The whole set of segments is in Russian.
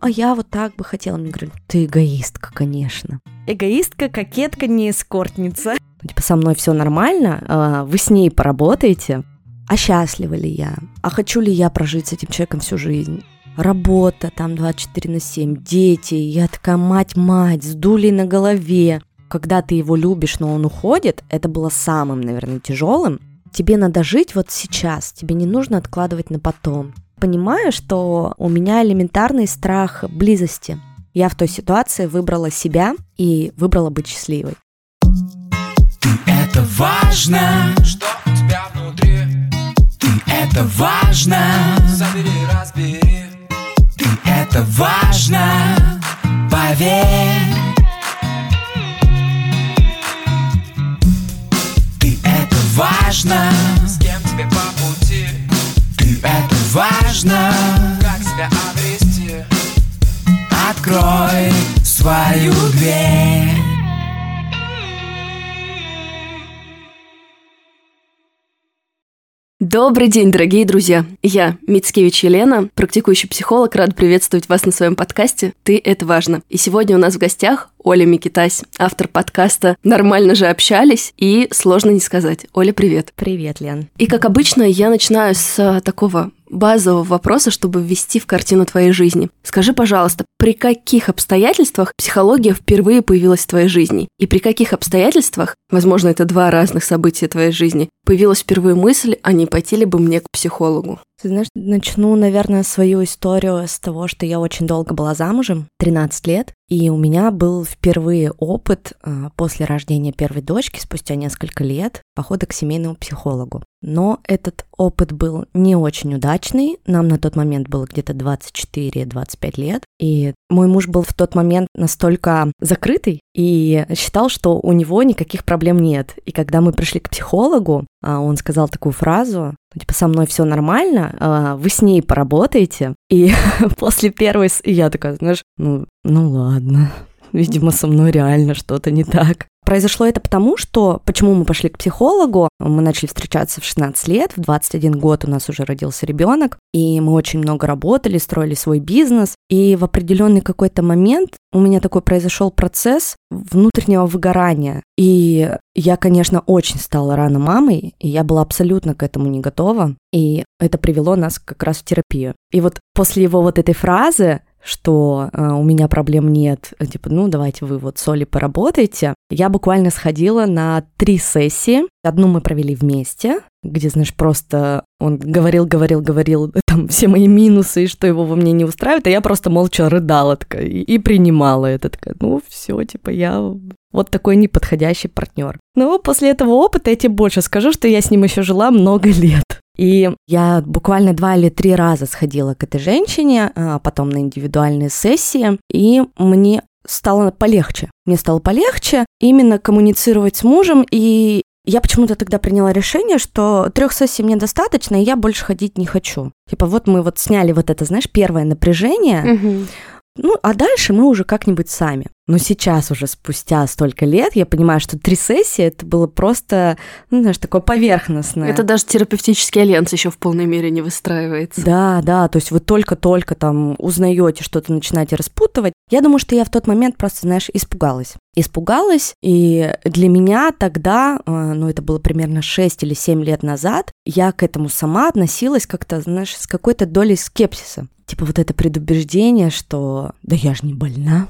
а я вот так бы хотела. Мне говорят, ты эгоистка, конечно. Эгоистка, кокетка, не эскортница. Ну, типа, со мной все нормально, а, вы с ней поработаете. А счастлива ли я? А хочу ли я прожить с этим человеком всю жизнь? Работа там 24 на 7, дети, я такая мать-мать, с дулей на голове. Когда ты его любишь, но он уходит, это было самым, наверное, тяжелым. Тебе надо жить вот сейчас, тебе не нужно откладывать на потом. Понимаю, что у меня элементарный страх близости. Я в той ситуации выбрала себя и выбрала быть счастливой. Ты это важно, что у тебя внутри. Ты это важно, забери, разбери. Ты это важно, поверь. Ты это важно, с кем тебе по пути. Это важно, как себя обрести. Открой свою дверь. Добрый день, дорогие друзья! Я, Мицкевич Елена, практикующий психолог, рад приветствовать вас на своем подкасте «Ты – это важно». И сегодня у нас в гостях Оля Микитась, автор подкаста «Нормально же общались» и «Сложно не сказать». Оля, привет! Привет, Лен. И, как обычно, я начинаю с а, такого базового вопроса, чтобы ввести в картину твоей жизни. Скажи, пожалуйста, при каких обстоятельствах психология впервые появилась в твоей жизни? И при каких обстоятельствах, возможно, это два разных события твоей жизни, появилась впервые мысль, а не пойти ли бы мне к психологу? Ты знаешь, начну, наверное, свою историю с того, что я очень долго была замужем, 13 лет, и у меня был впервые опыт э, после рождения первой дочки, спустя несколько лет, похода к семейному психологу. Но этот опыт был не очень удачный. Нам на тот момент было где-то 24-25 лет. И мой муж был в тот момент настолько закрытый и считал, что у него никаких проблем нет. И когда мы пришли к психологу, а, он сказал такую фразу, типа, со мной все нормально, а, вы с ней поработаете. И после первой я такая, знаешь, ну, ну ладно, видимо, со мной реально что-то не так. Произошло это потому, что почему мы пошли к психологу? Мы начали встречаться в 16 лет, в 21 год у нас уже родился ребенок, и мы очень много работали, строили свой бизнес. И в определенный какой-то момент у меня такой произошел процесс внутреннего выгорания. И я, конечно, очень стала рано мамой, и я была абсолютно к этому не готова. И это привело нас как раз в терапию. И вот после его вот этой фразы что э, у меня проблем нет, типа, ну, давайте вы вот с Олей поработаете. Я буквально сходила на три сессии. Одну мы провели вместе, где, знаешь, просто он говорил, говорил, говорил там все мои минусы и что его во мне не устраивает, а я просто молча рыдала такая и, и принимала это. Такая, ну, все, типа, я вот такой неподходящий партнер. Но после этого опыта я тебе больше скажу, что я с ним еще жила много лет. И я буквально два или три раза сходила к этой женщине, а потом на индивидуальные сессии, и мне стало полегче. Мне стало полегче именно коммуницировать с мужем, и я почему-то тогда приняла решение, что трех сессий мне достаточно, и я больше ходить не хочу. Типа вот мы вот сняли вот это, знаешь, первое напряжение, угу. Ну а дальше мы уже как-нибудь сами. Но сейчас уже спустя столько лет я понимаю, что три сессии это было просто, ну, знаешь, такое поверхностное. Это даже терапевтический альянс еще в полной мере не выстраивается. Да, да, то есть вы только-только там узнаете, что-то начинаете распутывать. Я думаю, что я в тот момент просто, знаешь, испугалась. Испугалась, и для меня тогда, э, ну, это было примерно 6 или 7 лет назад, я к этому сама относилась как-то, знаешь, с какой-то долей скепсиса. Типа вот это предубеждение, что да я же не больна.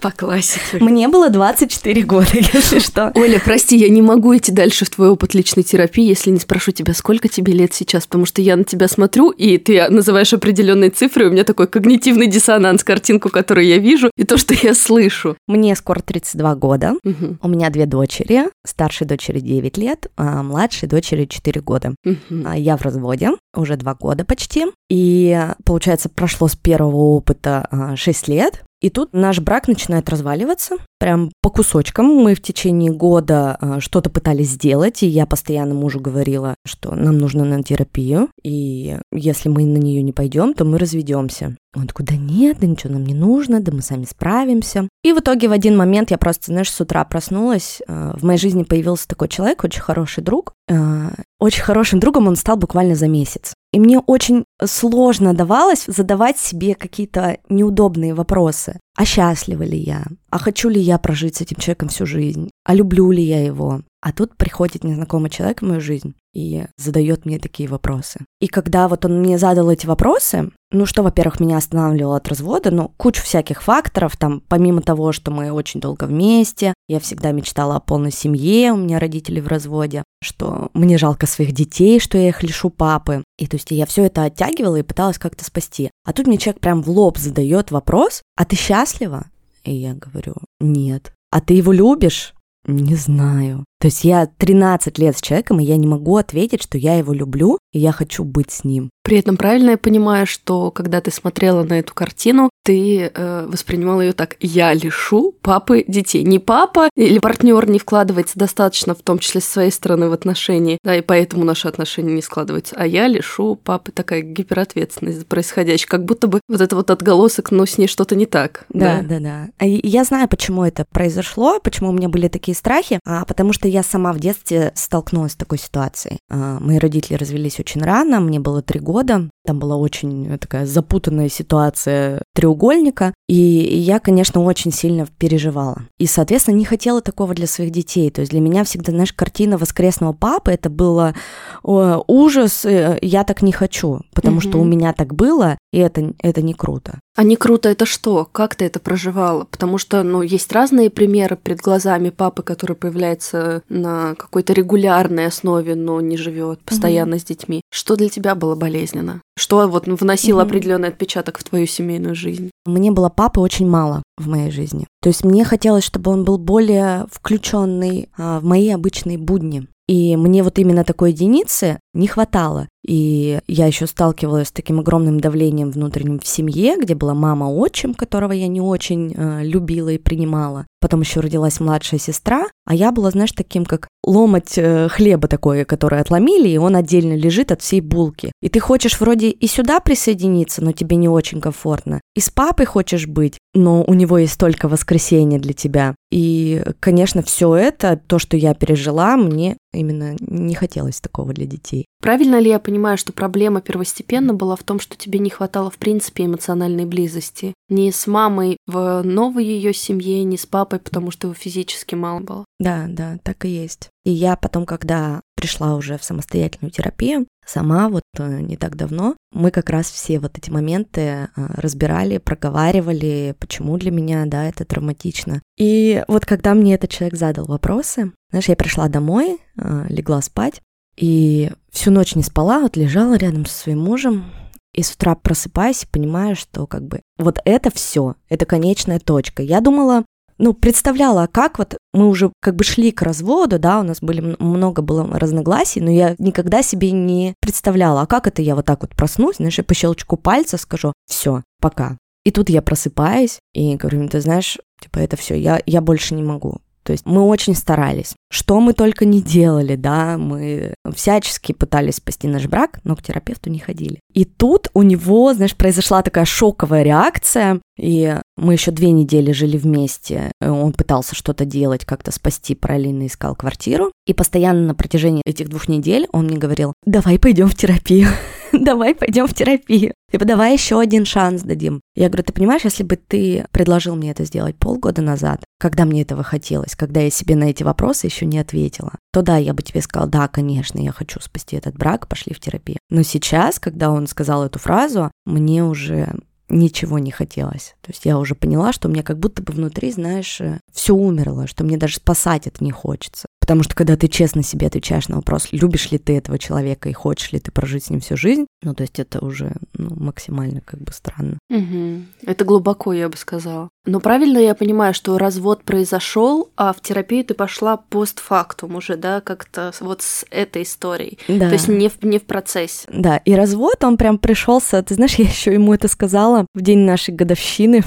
По классике. Мне было 24 года, если что. Оля, прости, я не могу идти дальше в твой опыт личной терапии, если не спрошу тебя, сколько тебе лет сейчас, потому что я на тебя смотрю, и ты называешь определенные цифры, и у меня такой когнитивный диссонанс, картинку, которую я вижу, и то, что я слышу. Мне скоро 32 года, угу. у меня две дочери, старшей дочери 9 лет, а младшей дочери 4 года. Угу. Я в разводе уже 2 года почти, и, получается, прошло с первого опыта 6 лет, и тут наш брак начинает разваливаться, прям по кусочкам. Мы в течение года э, что-то пытались сделать, и я постоянно мужу говорила, что нам нужно на терапию, и если мы на нее не пойдем, то мы разведемся. Он такой, да нет, да ничего нам не нужно, да мы сами справимся. И в итоге в один момент я просто, знаешь, с утра проснулась, э, в моей жизни появился такой человек, очень хороший друг. Э, очень хорошим другом он стал буквально за месяц. И мне очень сложно давалось задавать себе какие-то неудобные вопросы. А счастлива ли я? А хочу ли я прожить с этим человеком всю жизнь? А люблю ли я его? А тут приходит незнакомый человек в мою жизнь и задает мне такие вопросы. И когда вот он мне задал эти вопросы, ну что, во-первых, меня останавливало от развода, ну кучу всяких факторов, там помимо того, что мы очень долго вместе, я всегда мечтала о полной семье, у меня родители в разводе, что мне жалко своих детей, что я их лишу папы. И то есть я все это оттягивала и пыталась как-то спасти. А тут мне человек прям в лоб задает вопрос, а ты счастлива? И я говорю, нет. А ты его любишь? Не знаю. То есть я 13 лет с человеком, и я не могу ответить, что я его люблю, и я хочу быть с ним. При этом правильно я понимаю, что когда ты смотрела на эту картину, ты э, воспринимала ее так: я лишу папы детей. Не папа или партнер не вкладывается достаточно, в том числе с своей стороны, в отношения, да, и поэтому наши отношения не складываются. А я лишу папы такая гиперответственность за происходящее, как будто бы вот это вот отголосок, но с ней что-то не так. Да, да, да. да. А я знаю, почему это произошло, почему у меня были такие страхи, а потому что я сама в детстве столкнулась с такой ситуацией. А, мои родители развелись очень рано, мне было три года. Там была очень такая запутанная ситуация треугольника, и я, конечно, очень сильно переживала. И, соответственно, не хотела такого для своих детей. То есть для меня всегда, знаешь, картина воскресного папы, это было о, ужас, э, я так не хочу, потому mm что у меня так было, и это, это не круто. А не круто это что? Как ты это проживала? Потому что, ну, есть разные примеры перед глазами папы, который появляется на какой-то регулярной основе, но не живет постоянно mm с детьми. Что для тебя было болезненно? Что вот вносило mm определенный отпечаток в твою семейную жизнь? Мне было папы очень мало в моей жизни. То есть мне хотелось, чтобы он был более включенный а, в мои обычные будни. И мне вот именно такой единицы не хватало. И я еще сталкивалась с таким огромным давлением внутренним в семье, где была мама отчим, которого я не очень э, любила и принимала. Потом еще родилась младшая сестра, а я была, знаешь, таким как ломать э, хлеба такое, который отломили, и он отдельно лежит от всей булки. И ты хочешь вроде и сюда присоединиться, но тебе не очень комфортно. И с папой хочешь быть, но у него есть только воскресенье для тебя. И, конечно, все это, то, что я пережила, мне именно не хотелось такого для детей. Правильно ли я понимаю, что проблема первостепенно была в том, что тебе не хватало в принципе эмоциональной близости? Ни с мамой в новой ее семье, ни с папой, потому что его физически мало было? Да, да, так и есть. И я потом, когда пришла уже в самостоятельную терапию, сама вот э, не так давно, мы как раз все вот эти моменты э, разбирали, проговаривали, почему для меня, да, это травматично. И вот когда мне этот человек задал вопросы, знаешь, я пришла домой, э, легла спать, и всю ночь не спала, вот лежала рядом со своим мужем, и с утра просыпаюсь и понимаю, что как бы вот это все, это конечная точка. Я думала, ну, представляла, а как вот мы уже как бы шли к разводу, да, у нас были много было разногласий, но я никогда себе не представляла, а как это я вот так вот проснусь, знаешь, я по щелчку пальца скажу, все, пока. И тут я просыпаюсь и говорю, ты знаешь, типа это все, я, я больше не могу. То есть мы очень старались. Что мы только не делали, да, мы всячески пытались спасти наш брак, но к терапевту не ходили. И тут у него, знаешь, произошла такая шоковая реакция, и мы еще две недели жили вместе. Он пытался что-то делать, как-то спасти, параллельно искал квартиру. И постоянно на протяжении этих двух недель он мне говорил, давай пойдем в терапию. давай пойдем в терапию. Типа, давай еще один шанс дадим. Я говорю, ты понимаешь, если бы ты предложил мне это сделать полгода назад, когда мне этого хотелось, когда я себе на эти вопросы еще не ответила, то да, я бы тебе сказала, да, конечно, я хочу спасти этот брак, пошли в терапию. Но сейчас, когда он сказал эту фразу, мне уже ничего не хотелось. То есть я уже поняла, что у меня как будто бы внутри, знаешь, э, все умерло, что мне даже спасать это не хочется. Потому что когда ты честно себе отвечаешь на вопрос, любишь ли ты этого человека и хочешь ли ты прожить с ним всю жизнь, ну, то есть это уже ну, максимально как бы странно. Угу. Это глубоко, я бы сказала. Но правильно я понимаю, что развод произошел, а в терапию ты пошла постфактум уже, да, как-то вот с этой историей. Да. То есть не в, не в процессе. Да, и развод, он прям пришелся. Ты знаешь, я еще ему это сказала в день нашей годовщины.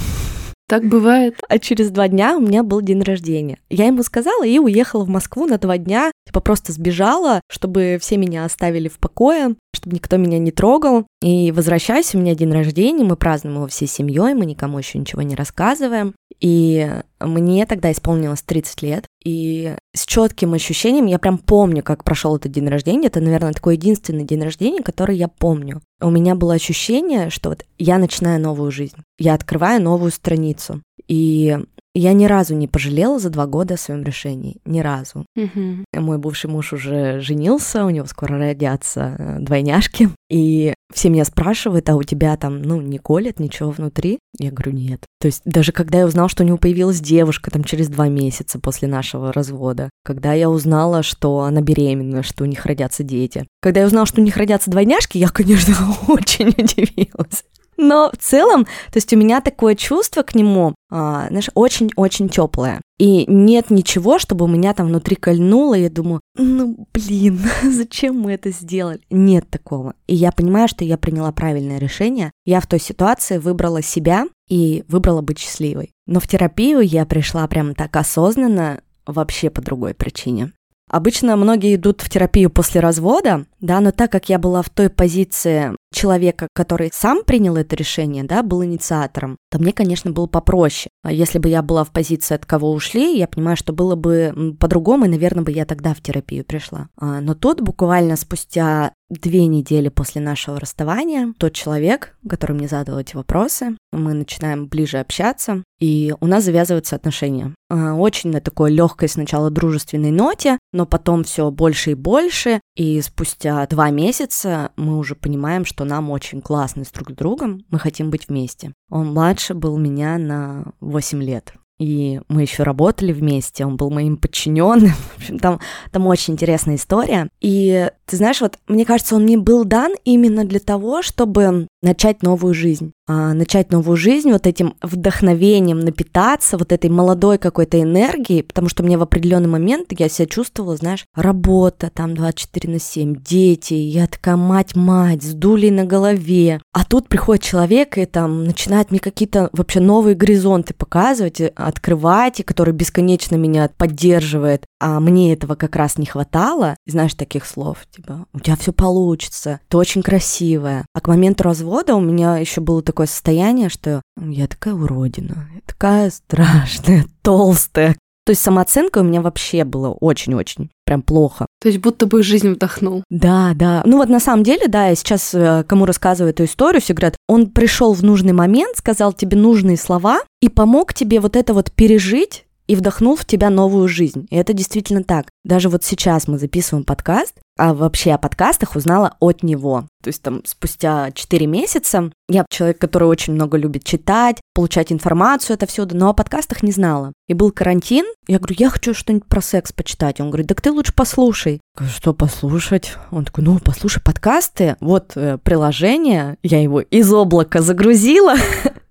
Так бывает. А через два дня у меня был день рождения. Я ему сказала и уехала в Москву на два дня. Типа просто сбежала, чтобы все меня оставили в покое, чтобы никто меня не трогал. И возвращаюсь, у меня день рождения, мы празднуем его всей семьей, мы никому еще ничего не рассказываем. И мне тогда исполнилось 30 лет, и с четким ощущением я прям помню, как прошел этот день рождения. Это, наверное, такой единственный день рождения, который я помню. У меня было ощущение, что вот я начинаю новую жизнь, я открываю новую страницу. И я ни разу не пожалела за два года о своем решении. Ни разу. Мгм. Мой бывший муж уже женился, у него скоро родятся э, двойняшки. И все меня спрашивают, а у тебя там, ну, не колет ничего внутри? Я говорю, нет. То есть даже когда я узнала, что у него появилась девушка там через два месяца после нашего развода, когда я узнала, что она беременна, что у них родятся дети, когда я узнала, что у них родятся двойняшки, я, конечно, очень удивилась. Но в целом, то есть у меня такое чувство к нему, а, знаешь, очень-очень теплое. И нет ничего, чтобы у меня там внутри кольнуло, и я думаю, ну блин, зачем мы это сделали? Нет такого. И я понимаю, что я приняла правильное решение. Я в той ситуации выбрала себя и выбрала быть счастливой. Но в терапию я пришла прям так осознанно, вообще по другой причине. Обычно многие идут в терапию после развода, да, но так как я была в той позиции человека, который сам принял это решение, да, был инициатором, то мне, конечно, было попроще. А если бы я была в позиции, от кого ушли, я понимаю, что было бы по-другому, и, наверное, бы я тогда в терапию пришла. А, Но тут буквально спустя две недели после нашего расставания тот человек, который мне задал эти вопросы, мы начинаем ближе общаться, и у нас завязываются отношения. А, Очень на такой легкой сначала дружественной ноте, но потом все больше и больше, и спустя два месяца мы уже понимаем, что нам очень классно с друг с другом, мы хотим быть вместе. Он младше был меня на 8 лет. И мы еще работали вместе, он был моим подчиненным. В общем, там, там очень интересная история. И ты знаешь, вот мне кажется, он мне был дан именно для того, чтобы начать новую жизнь. А, начать новую жизнь вот этим вдохновением, напитаться вот этой молодой какой-то энергией, потому что мне в определенный момент я себя чувствовала, знаешь, работа там 24 на 7, дети, я такая мать-мать, с дулей на голове. А тут приходит человек и там начинает мне какие-то вообще новые горизонты показывать, и открывать, и который бесконечно меня поддерживает. А мне этого как раз не хватало, знаешь, таких слов, типа, у тебя все получится, ты очень красивая. А к моменту развода у меня еще было такое состояние, что я такая уродина, я такая страшная, толстая. То есть самооценка у меня вообще была очень-очень прям плохо. То есть будто бы жизнь вдохнул. Да, да. Ну вот на самом деле, да, я сейчас э, кому рассказываю эту историю, все говорят, он пришел в нужный момент, сказал тебе нужные слова и помог тебе вот это вот пережить и вдохнул в тебя новую жизнь. И это действительно так. Даже вот сейчас мы записываем подкаст, а вообще о подкастах узнала от него. То есть там спустя 4 месяца я человек, который очень много любит читать, получать информацию отовсюду, но о подкастах не знала. И был карантин, я говорю, я хочу что-нибудь про секс почитать. Он говорит, так ты лучше послушай. Что послушать? Он такой, ну, послушай подкасты, вот э, приложение, я его из облака загрузила,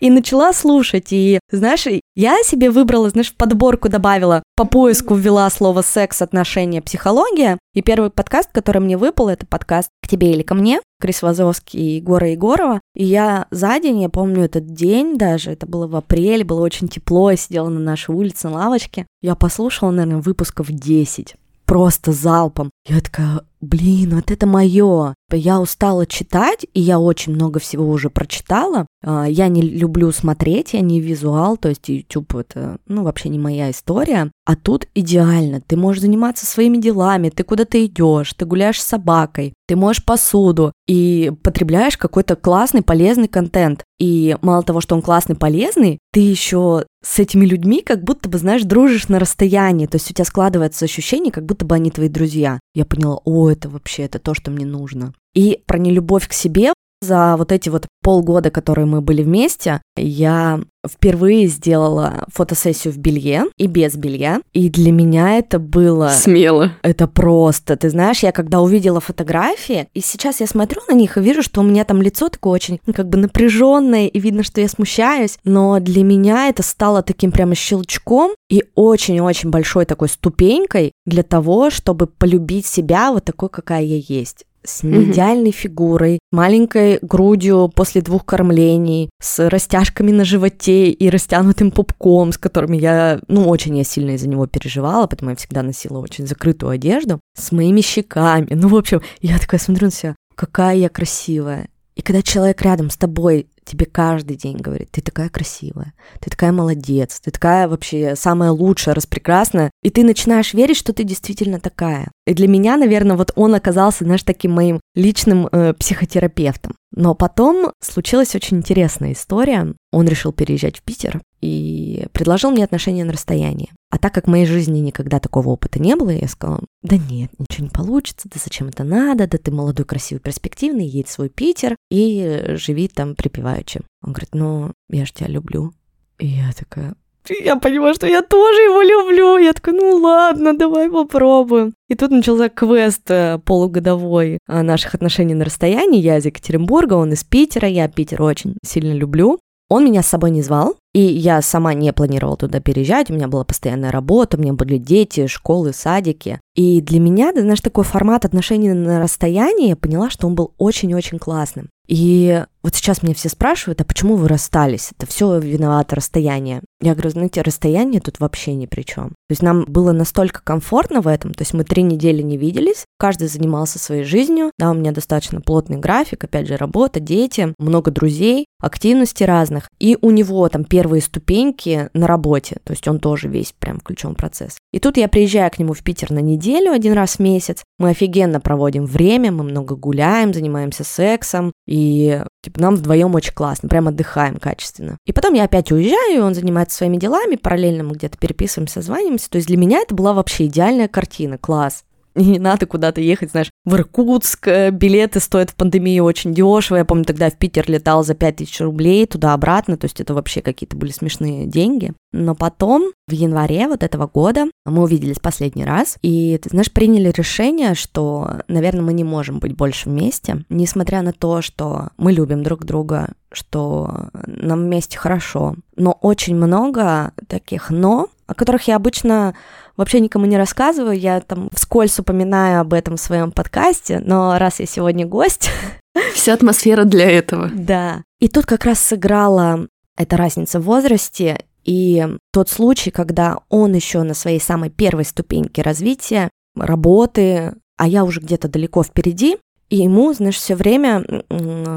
и начала слушать. И, знаешь, я себе выбрала, знаешь, в подборку добавила, по поиску ввела слово секс, отношения, психология. И первый подкаст, который мне выпал, это подкаст «К тебе или ко мне», Крис Вазовский и Егора Егорова. И я за день, я помню этот день даже, это было в апреле, было очень тепло, я сидела на нашей улице на лавочке. Я послушала, наверное, выпусков 10 просто залпом. Я такая, блин, вот это мое. Я устала читать, и я очень много всего уже прочитала. А, Я не люблю смотреть, я не визуал, то есть YouTube это, ну, вообще не моя история. А тут идеально. Ты можешь заниматься своими делами, ты куда-то идешь, ты гуляешь с собакой, ты моешь посуду и потребляешь какой-то классный, полезный контент. И мало того, что он классный, полезный, ты еще с этими людьми как будто бы, знаешь, дружишь на расстоянии. То есть у тебя складывается ощущение, как будто бы они твои друзья. Я поняла, о, это вообще, это то, что мне нужно. И про нелюбовь к себе за вот эти вот полгода, которые мы были вместе, я впервые сделала фотосессию в белье и без белья. И для меня это было... Смело. Это просто, ты знаешь, я когда увидела фотографии, и сейчас я смотрю на них и вижу, что у меня там лицо такое очень, ну, как бы напряженное, и видно, что я смущаюсь, но для меня это стало таким прямо щелчком и очень-очень большой такой ступенькой для того, чтобы полюбить себя вот такой, какая я есть. С неидеальной фигурой, маленькой грудью после двух кормлений, с растяжками на животе и растянутым пупком, с которыми я, ну, очень я сильно из-за него переживала, потому я всегда носила очень закрытую одежду, с моими щеками. Ну, в общем, я такая смотрю на себя, какая я красивая. И когда человек рядом с тобой тебе каждый день говорит, ты такая красивая, ты такая молодец, ты такая вообще самая лучшая, распрекрасная, и ты начинаешь верить, что ты действительно такая. И для меня, наверное, вот он оказался, знаешь, таким моим личным э, психотерапевтом. Но потом случилась очень интересная история. Он решил переезжать в Питер и предложил мне отношения на расстоянии. А так как в моей жизни никогда такого опыта не было, я сказала, да нет, ничего не получится, да зачем это надо, да ты молодой, красивый, перспективный, едь в свой Питер и живи там припеваючи. Он говорит, ну, я же тебя люблю. И я такая, я понимаю, что я тоже его люблю. Я такая, ну ладно, давай попробуем. И тут начался квест э, полугодовой э, наших отношений на расстоянии. Я из Екатеринбурга, он из Питера. Я Питер очень сильно люблю. Он меня с собой не звал, и я сама не планировала туда переезжать, у меня была постоянная работа, у меня были дети, школы, садики. И для меня, ты знаешь, такой формат отношений на расстоянии, я поняла, что он был очень-очень классным. И вот сейчас меня все спрашивают, а почему вы расстались? Это все виновато расстояние. Я говорю, знаете, расстояние тут вообще ни при чем. То есть нам было настолько комфортно в этом, то есть мы три недели не виделись, каждый занимался своей жизнью, да, у меня достаточно плотный график, опять же, работа, дети, много друзей, активности разных, и у него там первые ступеньки на работе, то есть он тоже весь прям включен в процесс. И тут я приезжаю к нему в Питер на неделю, один раз в месяц, мы офигенно проводим время, мы много гуляем, занимаемся сексом, и типа нам вдвоем очень классно, прям отдыхаем качественно. И потом я опять уезжаю, и он занимается своими делами, параллельно мы где-то переписываемся, звонимся, то есть для меня это была вообще идеальная картина, класс. Не надо куда-то ехать, знаешь, в Иркутск. Э, билеты стоят в пандемии очень дешево. Я помню, тогда в Питер летал за 5000 рублей туда-обратно. То есть это вообще какие-то были смешные деньги. Но потом, в январе вот этого года, мы увиделись последний раз. И, ты знаешь, приняли решение, что, наверное, мы не можем быть больше вместе. Несмотря на то, что мы любим друг друга, что нам вместе хорошо. Но очень много таких «но», о которых я обычно вообще никому не рассказываю, я там вскользь упоминаю об этом в своем подкасте, но раз я сегодня гость... Вся атмосфера для этого. Да. И тут как раз сыграла эта разница в возрасте и тот случай, когда он еще на своей самой первой ступеньке развития, работы, а я уже где-то далеко впереди, и ему, знаешь, все время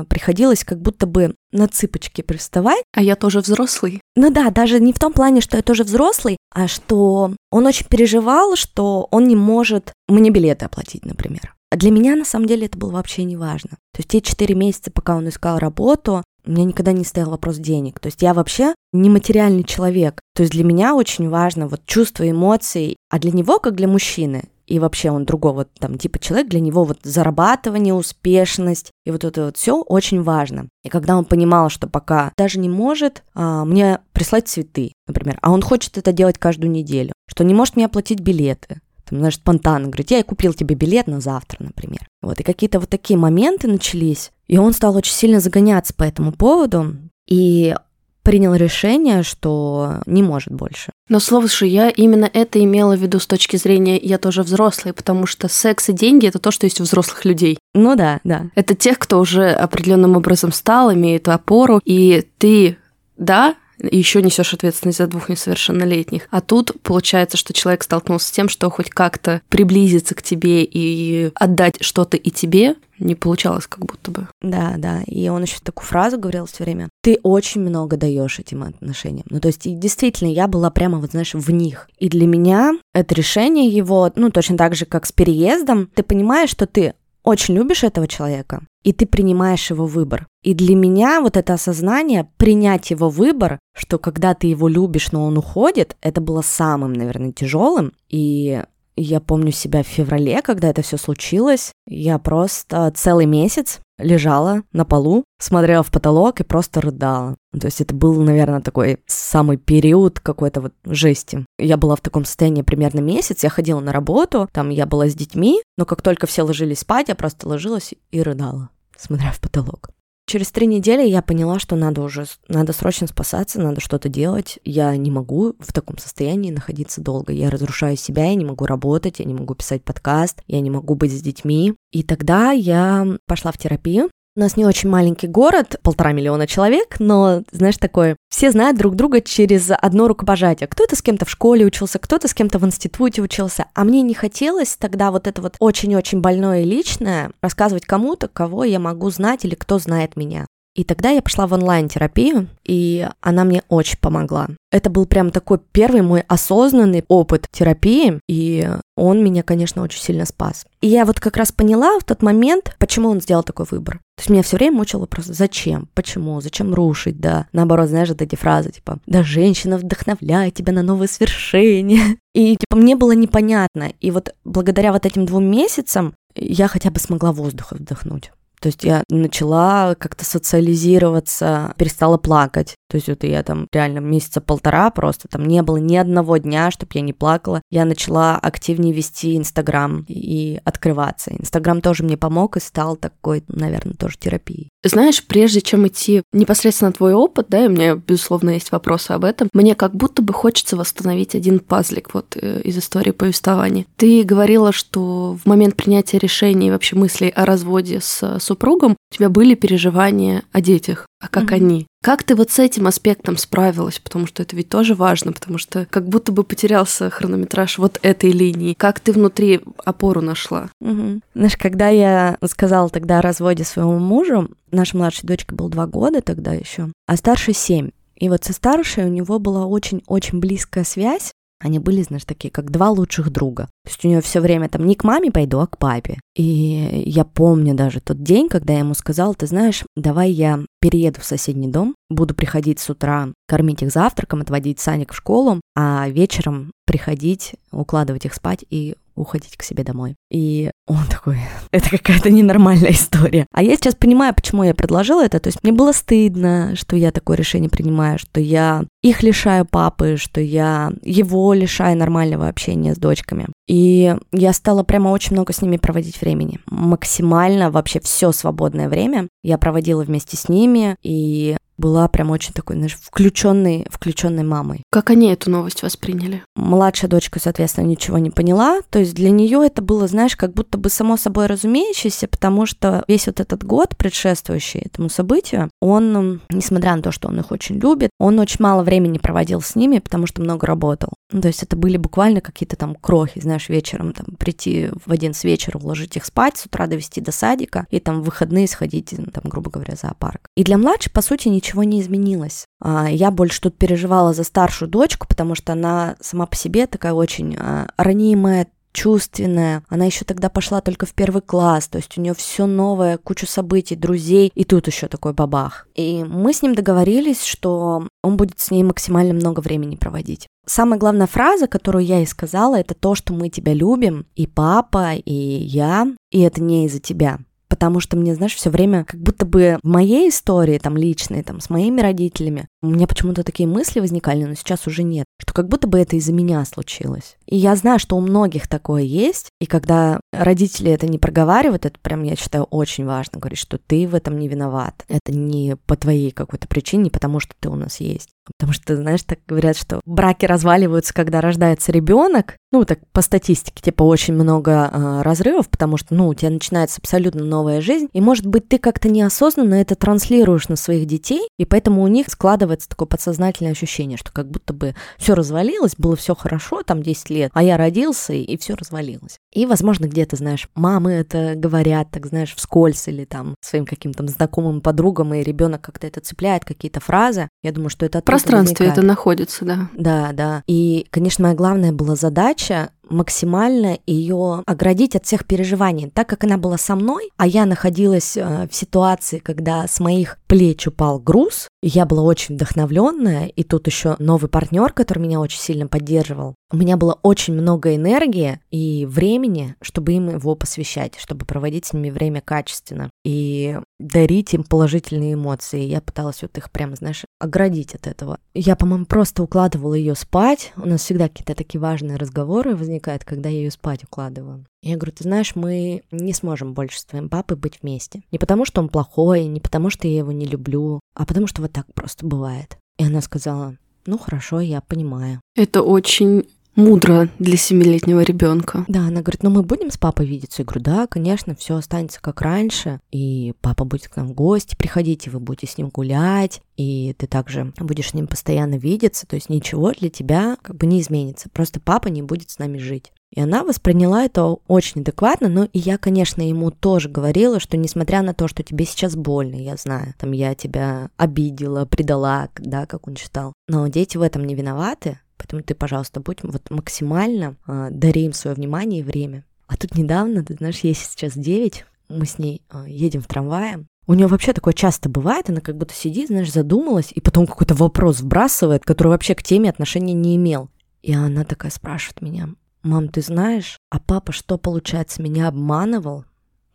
приходилось как будто бы на цыпочки приставать. А я тоже взрослый. Ну да, даже не в том плане, что я тоже взрослый, а что он очень переживал, что он не может мне билеты оплатить, например. А для меня, на самом деле, это было вообще не важно. То есть те четыре месяца, пока он искал работу, у меня никогда не стоял вопрос денег. То есть я вообще не материальный человек. То есть для меня очень важно вот чувство, эмоции. А для него, как для мужчины, и вообще он другого там типа человек, для него вот зарабатывание, успешность и вот это вот все очень важно. И когда он понимал, что пока даже не может а, мне прислать цветы, например, а он хочет это делать каждую неделю, что не может мне оплатить билеты, там, знаешь, спонтанно говорит, я купил тебе билет на завтра, например. Вот, и какие-то вот такие моменты начались, и он стал очень сильно загоняться по этому поводу, и принял решение, что не может больше. Но слушай, я именно это имела в виду с точки зрения «я тоже взрослый», потому что секс и деньги — это то, что есть у взрослых людей. Ну да, да. Это тех, кто уже определенным образом стал, имеет опору, и ты, да, еще несешь ответственность за двух несовершеннолетних. А тут получается, что человек столкнулся с тем, что хоть как-то приблизиться к тебе и отдать что-то и тебе не получалось как будто бы. Да, да. И он еще такую фразу говорил все время. Ты очень много даешь этим отношениям. Ну, то есть, и действительно, я была прямо, вот знаешь, в них. И для меня это решение его, ну, точно так же, как с переездом, ты понимаешь, что ты очень любишь этого человека, и ты принимаешь его выбор. И для меня вот это осознание, принять его выбор, что когда ты его любишь, но он уходит, это было самым, наверное, тяжелым. И я помню себя в феврале, когда это все случилось. Я просто целый месяц лежала на полу, смотрела в потолок и просто рыдала. То есть это был, наверное, такой самый период какой-то вот жести. Я была в таком состоянии примерно месяц, я ходила на работу, там я была с детьми, но как только все ложились спать, я просто ложилась и рыдала смотря в потолок. Через три недели я поняла, что надо уже, надо срочно спасаться, надо что-то делать. Я не могу в таком состоянии находиться долго. Я разрушаю себя, я не могу работать, я не могу писать подкаст, я не могу быть с детьми. И тогда я пошла в терапию. У нас не очень маленький город, полтора миллиона человек, но, знаешь, такое, все знают друг друга через одно рукопожатие. Кто-то с кем-то в школе учился, кто-то с кем-то в институте учился, а мне не хотелось тогда вот это вот очень-очень больное и личное рассказывать кому-то, кого я могу знать или кто знает меня. И тогда я пошла в онлайн-терапию, и она мне очень помогла. Это был прям такой первый мой осознанный опыт терапии, и он меня, конечно, очень сильно спас. И я вот как раз поняла в тот момент, почему он сделал такой выбор. То есть меня все время мучил вопрос, зачем, почему, зачем рушить, да. Наоборот, знаешь, вот эти фразы, типа, да, женщина вдохновляет тебя на новые свершения. И, типа, мне было непонятно. И вот благодаря вот этим двум месяцам я хотя бы смогла воздуха вдохнуть. То есть я начала как-то социализироваться, перестала плакать. То есть вот я там реально месяца полтора просто там не было ни одного дня, чтобы я не плакала. Я начала активнее вести Инстаграм и открываться. Инстаграм тоже мне помог и стал такой, наверное, тоже терапией. Знаешь, прежде чем идти непосредственно твой опыт, да, и у меня, безусловно, есть вопросы об этом, мне как будто бы хочется восстановить один пазлик вот э, из истории повествования. Ты говорила, что в момент принятия решений и вообще мыслей о разводе с супругом у тебя были переживания о детях, а как mm-hmm. они. Как ты вот с этим аспектом справилась? Потому что это ведь тоже важно, потому что как будто бы потерялся хронометраж вот этой линии. Как ты внутри опору нашла? Угу. Знаешь, когда я сказала тогда о разводе своему мужу, наша младшая дочка был два года тогда еще, а старший семь. И вот со старшей у него была очень-очень близкая связь, они были, знаешь, такие, как два лучших друга. То есть у нее все время там не к маме пойду, а к папе. И я помню даже тот день, когда я ему сказала, ты знаешь, давай я перееду в соседний дом, буду приходить с утра, кормить их завтраком, отводить Саник в школу, а вечером приходить, укладывать их спать и уходить к себе домой. И он такой, это какая-то ненормальная история. А я сейчас понимаю, почему я предложила это. То есть мне было стыдно, что я такое решение принимаю, что я их лишаю папы, что я его лишаю нормального общения с дочками. И я стала прямо очень много с ними проводить времени. Максимально вообще все свободное время я проводила вместе с ними, и была прям очень такой, знаешь, включенной, включенной мамой. Как они эту новость восприняли? Младшая дочка, соответственно, ничего не поняла. То есть для нее это было, знаешь, как будто бы само собой разумеющееся, потому что весь вот этот год, предшествующий этому событию, он, несмотря на то, что он их очень любит, он очень мало времени проводил с ними, потому что много работал. Ну, то есть это были буквально какие-то там крохи, знаешь, вечером там прийти в один с вечера, уложить их спать, с утра довести до садика и там в выходные сходить, там, грубо говоря, в зоопарк. И для младшей, по сути, ничего не изменилось. А, я больше тут переживала за старшую дочку, потому что она сама по себе такая очень а, ранимая, чувственная. Она еще тогда пошла только в первый класс, то есть у нее все новое, кучу событий, друзей, и тут еще такой бабах. И мы с ним договорились, что он будет с ней максимально много времени проводить. Самая главная фраза, которую я ей сказала, это то, что мы тебя любим, и папа, и я, и это не из-за тебя потому что мне, знаешь, все время как будто бы в моей истории, там, личной, там, с моими родителями, у меня почему-то такие мысли возникали, но сейчас уже нет, что как будто бы это из-за меня случилось. И я знаю, что у многих такое есть, и когда родители это не проговаривают, это прям, я считаю, очень важно говорить, что ты в этом не виноват. Это не по твоей какой-то причине, не потому что ты у нас есть. Потому что, знаешь, так говорят, что браки разваливаются, когда рождается ребенок. Ну, так по статистике, типа, очень много э, разрывов, потому что, ну, у тебя начинается абсолютно новая жизнь. И, может быть, ты как-то неосознанно это транслируешь на своих детей, и поэтому у них складывается такое подсознательное ощущение, что как будто бы все развалилось, было все хорошо, там 10 лет, а я родился, и, все развалилось. И, возможно, где-то, знаешь, мамы это говорят, так знаешь, вскользь или там своим каким-то знакомым подругам, и ребенок как-то это цепляет, какие-то фразы. Я думаю, что это... Пространстве это находится, да. Да, да. И, конечно, моя главная была задача максимально ее оградить от всех переживаний. Так как она была со мной, а я находилась э, в ситуации, когда с моих плеч упал груз, я была очень вдохновленная, и тут еще новый партнер, который меня очень сильно поддерживал. У меня было очень много энергии и времени, чтобы им его посвящать, чтобы проводить с ними время качественно и дарить им положительные эмоции. Я пыталась вот их прям, знаешь, оградить от этого. Я, по-моему, просто укладывала ее спать. У нас всегда какие-то такие важные разговоры возникают, когда я ее спать укладываю. Я говорю, ты знаешь, мы не сможем больше с твоим папой быть вместе. Не потому, что он плохой, не потому, что я его не люблю, а потому, что вот так просто бывает. И она сказала, ну хорошо, я понимаю. Это очень мудро для семилетнего ребенка. Да, она говорит, ну мы будем с папой видеться. Я говорю, да, конечно, все останется как раньше, и папа будет к нам в гости приходить, и вы будете с ним гулять, и ты также будешь с ним постоянно видеться, то есть ничего для тебя как бы не изменится, просто папа не будет с нами жить. И она восприняла это очень адекватно, но и я, конечно, ему тоже говорила, что несмотря на то, что тебе сейчас больно, я знаю, там я тебя обидела, предала, да, как он считал, но дети в этом не виноваты, Поэтому ты, пожалуйста, будь вот максимально э, дари им свое внимание и время. А тут недавно, ты знаешь, ей сейчас 9, мы с ней э, едем в трамвае. У нее вообще такое часто бывает, она как будто сидит, знаешь, задумалась, и потом какой-то вопрос вбрасывает, который вообще к теме отношения не имел. И она такая спрашивает меня, мам, ты знаешь, а папа что, получается, меня обманывал?